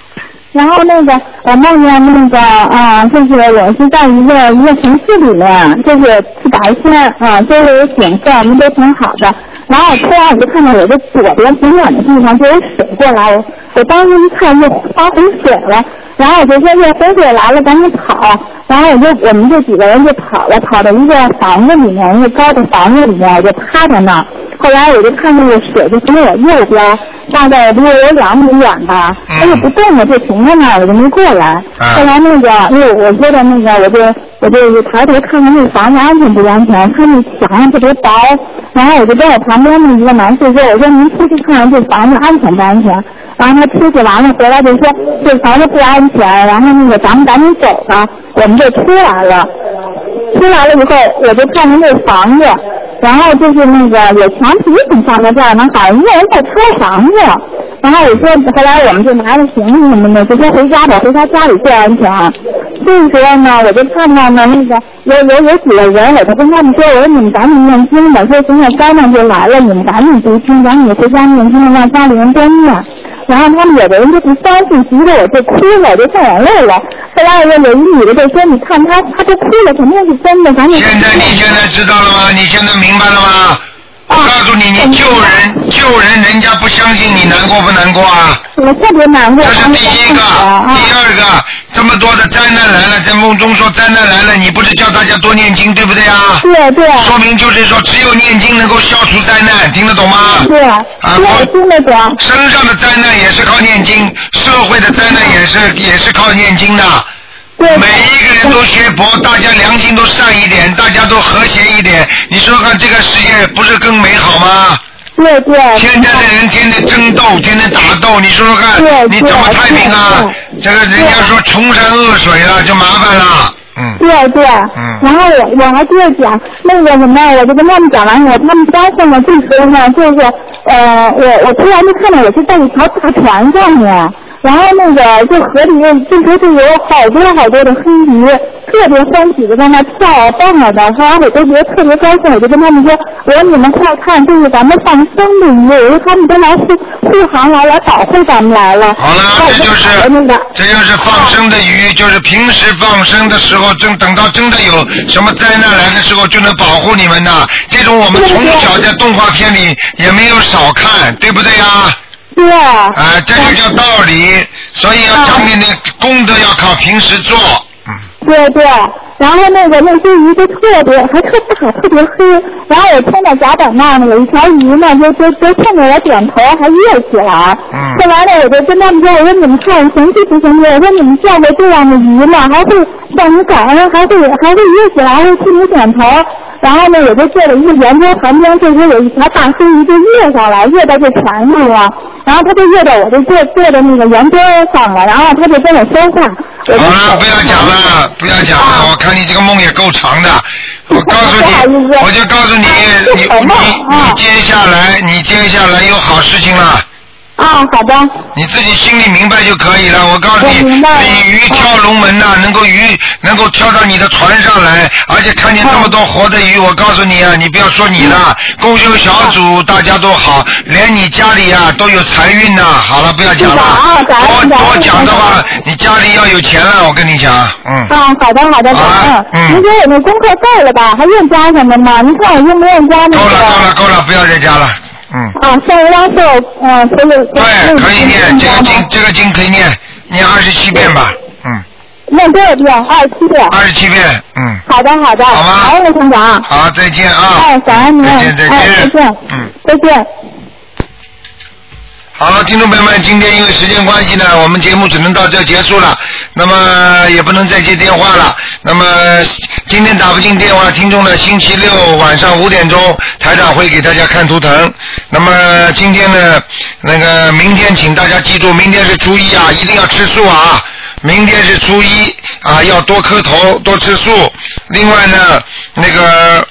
然后那个我梦见那个啊、就是我是在一个一个城市里面，就是是白天啊，周围景色，我们都挺好的。然后突然我就看到我的左边挺远的地方就有水过来，我当时一看就发洪水了，然后我就说这洪水来了，赶紧跑。然后我就我们这几个人就跑了，跑到一个房子里面，一个高的房子里面，我就趴在那儿。后来我就看那个水就从我右边，大概离我有两米远吧，它就不动了，就停在那儿，我就没过来。后来那个，因为我说的那个，我就我就抬头看看那个房子安全不安全，看那墙特别薄，然后我就跟我旁边的一个男士说，我说您出去看看这房子安全不安全？然后他出去完了回来就说这房子不安全，然后那个咱们赶紧走吧，我们就出来了。出来了以后，我就看见那房子，然后就是那个有墙皮挺放在这儿呢，好像一个人在拆房子。然后我说，后来我们就拿着行李什么的，就说回家吧，回他家里最安全。这个时候呢，我就看到呢，那个有有有几个人，我就跟他们说，我说你们赶紧念经吧，说现在灾难就来了，你们赶紧读经，赶紧回家念经，让家里人多念。然后他们有的人就不相信，急得我就哭了，我就掉眼泪了。后来我有一女的就说：“你看他，他都哭了，肯定是真的，赶紧。”现在你现在知道了吗？你现在明白了吗？我告诉你，你救人救人，人家不相信你，难过不难过啊？我特别难过。这是第一个，第二个，这么多的灾难来了，在梦中说灾难来了，你不是叫大家多念经，对不对啊？对对。说明就是说，只有念经能够消除灾难，听得懂吗？对。啊，我听得懂。身上的灾难也是靠念经，社会的灾难也是也是靠念经的。每一个人都学佛，大家良心都善一点，大家都和谐一点。你说看这个世界不是更美好吗？对对。现在的人天天争斗，天天打斗，你说说看，你怎么太平啊？这个人家说穷山恶水了，就麻烦了。嗯。对对。嗯。然后我我还接着讲那个什么，我就跟他们讲完以后，他们发现了这时候呢，就是呃，我我突然就看到我是在一条大船上面。然后那个就河里面，这时候就有好多好多的黑鱼，特别欢喜的在那跳啊蹦啊的，后我都觉得特别高兴，我就跟他们说，我说你们快看，这是咱们放生的鱼，我说他们都来护护航来来保护咱们来了。好了，这就是这就是放生的鱼，就是平时放生的时候，正等到真的有什么灾难来的时候，就能保护你们的。这种我们从小在动画片里也没有少看，对不对呀？对。啊，这就叫道理，所以要讲你的功德要靠平时做。嗯对对，然后那个那些鱼就特别还特大，特别黑。然后我冲到甲板那儿呢，有一条鱼呢，就就就冲着我点头，还跃起来。嗯。后来呢，我就跟他们说，我说你们看神奇不神奇？我说你们见过这样的鱼吗？还会向你感恩，还会还会跃起来，还会替你点头。然后呢，我就坐在一个圆桌旁边，这时候有一条大黑鱼就跃上来，跃到这船上了。然后它就跃到我这坐坐的那个圆桌上了，然后它就跟我说话。好了，不要讲了，不要讲了，我看你这个梦也够长的。我告诉你，[LAUGHS] 我就告诉你，你你你接下来，你接下来有好事情了。啊，好的。你自己心里明白就可以了。我告诉你，鲤鱼跳龙门呐、能够鱼能够跳到你的船上来，而且看见那么多活的鱼，我告诉你啊，你不要说你了，共修小组大家都好，连你家里啊都有财运呐、好了，不要讲了，啊，感多多讲的话，你家里要有钱了，我跟你讲，嗯。啊，好的好的，好的。嗯您说我们功课够了吧？还用加什么吗？您看我用不用加那个？够了够了够了，不要再加了，嗯。啊，像一张寿，嗯，可以对，可以念这个经，这个经可以念，念二十七遍吧，嗯，念多少遍？二十七遍。二十七遍，嗯，好的好的，好吗？好，再见啊。哎，早安您。再见再见哎，再见。嗯。再见。好了，听众朋友们，今天因为时间关系呢，我们节目只能到这结束了。那么也不能再接电话了。那么今天打不进电话，听众呢，星期六晚上五点钟，台长会给大家看图腾。那么今天呢，那个明天请大家记住，明天是初一啊，一定要吃素啊。明天是初一啊，要多磕头，多吃素。另外呢，那个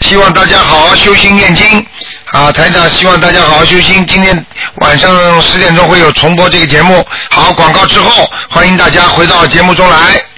希望大家好好修心念经啊！台长希望大家好好休息。今天晚上十点钟会有重播这个节目。好，广告之后，欢迎大家回到节目中来。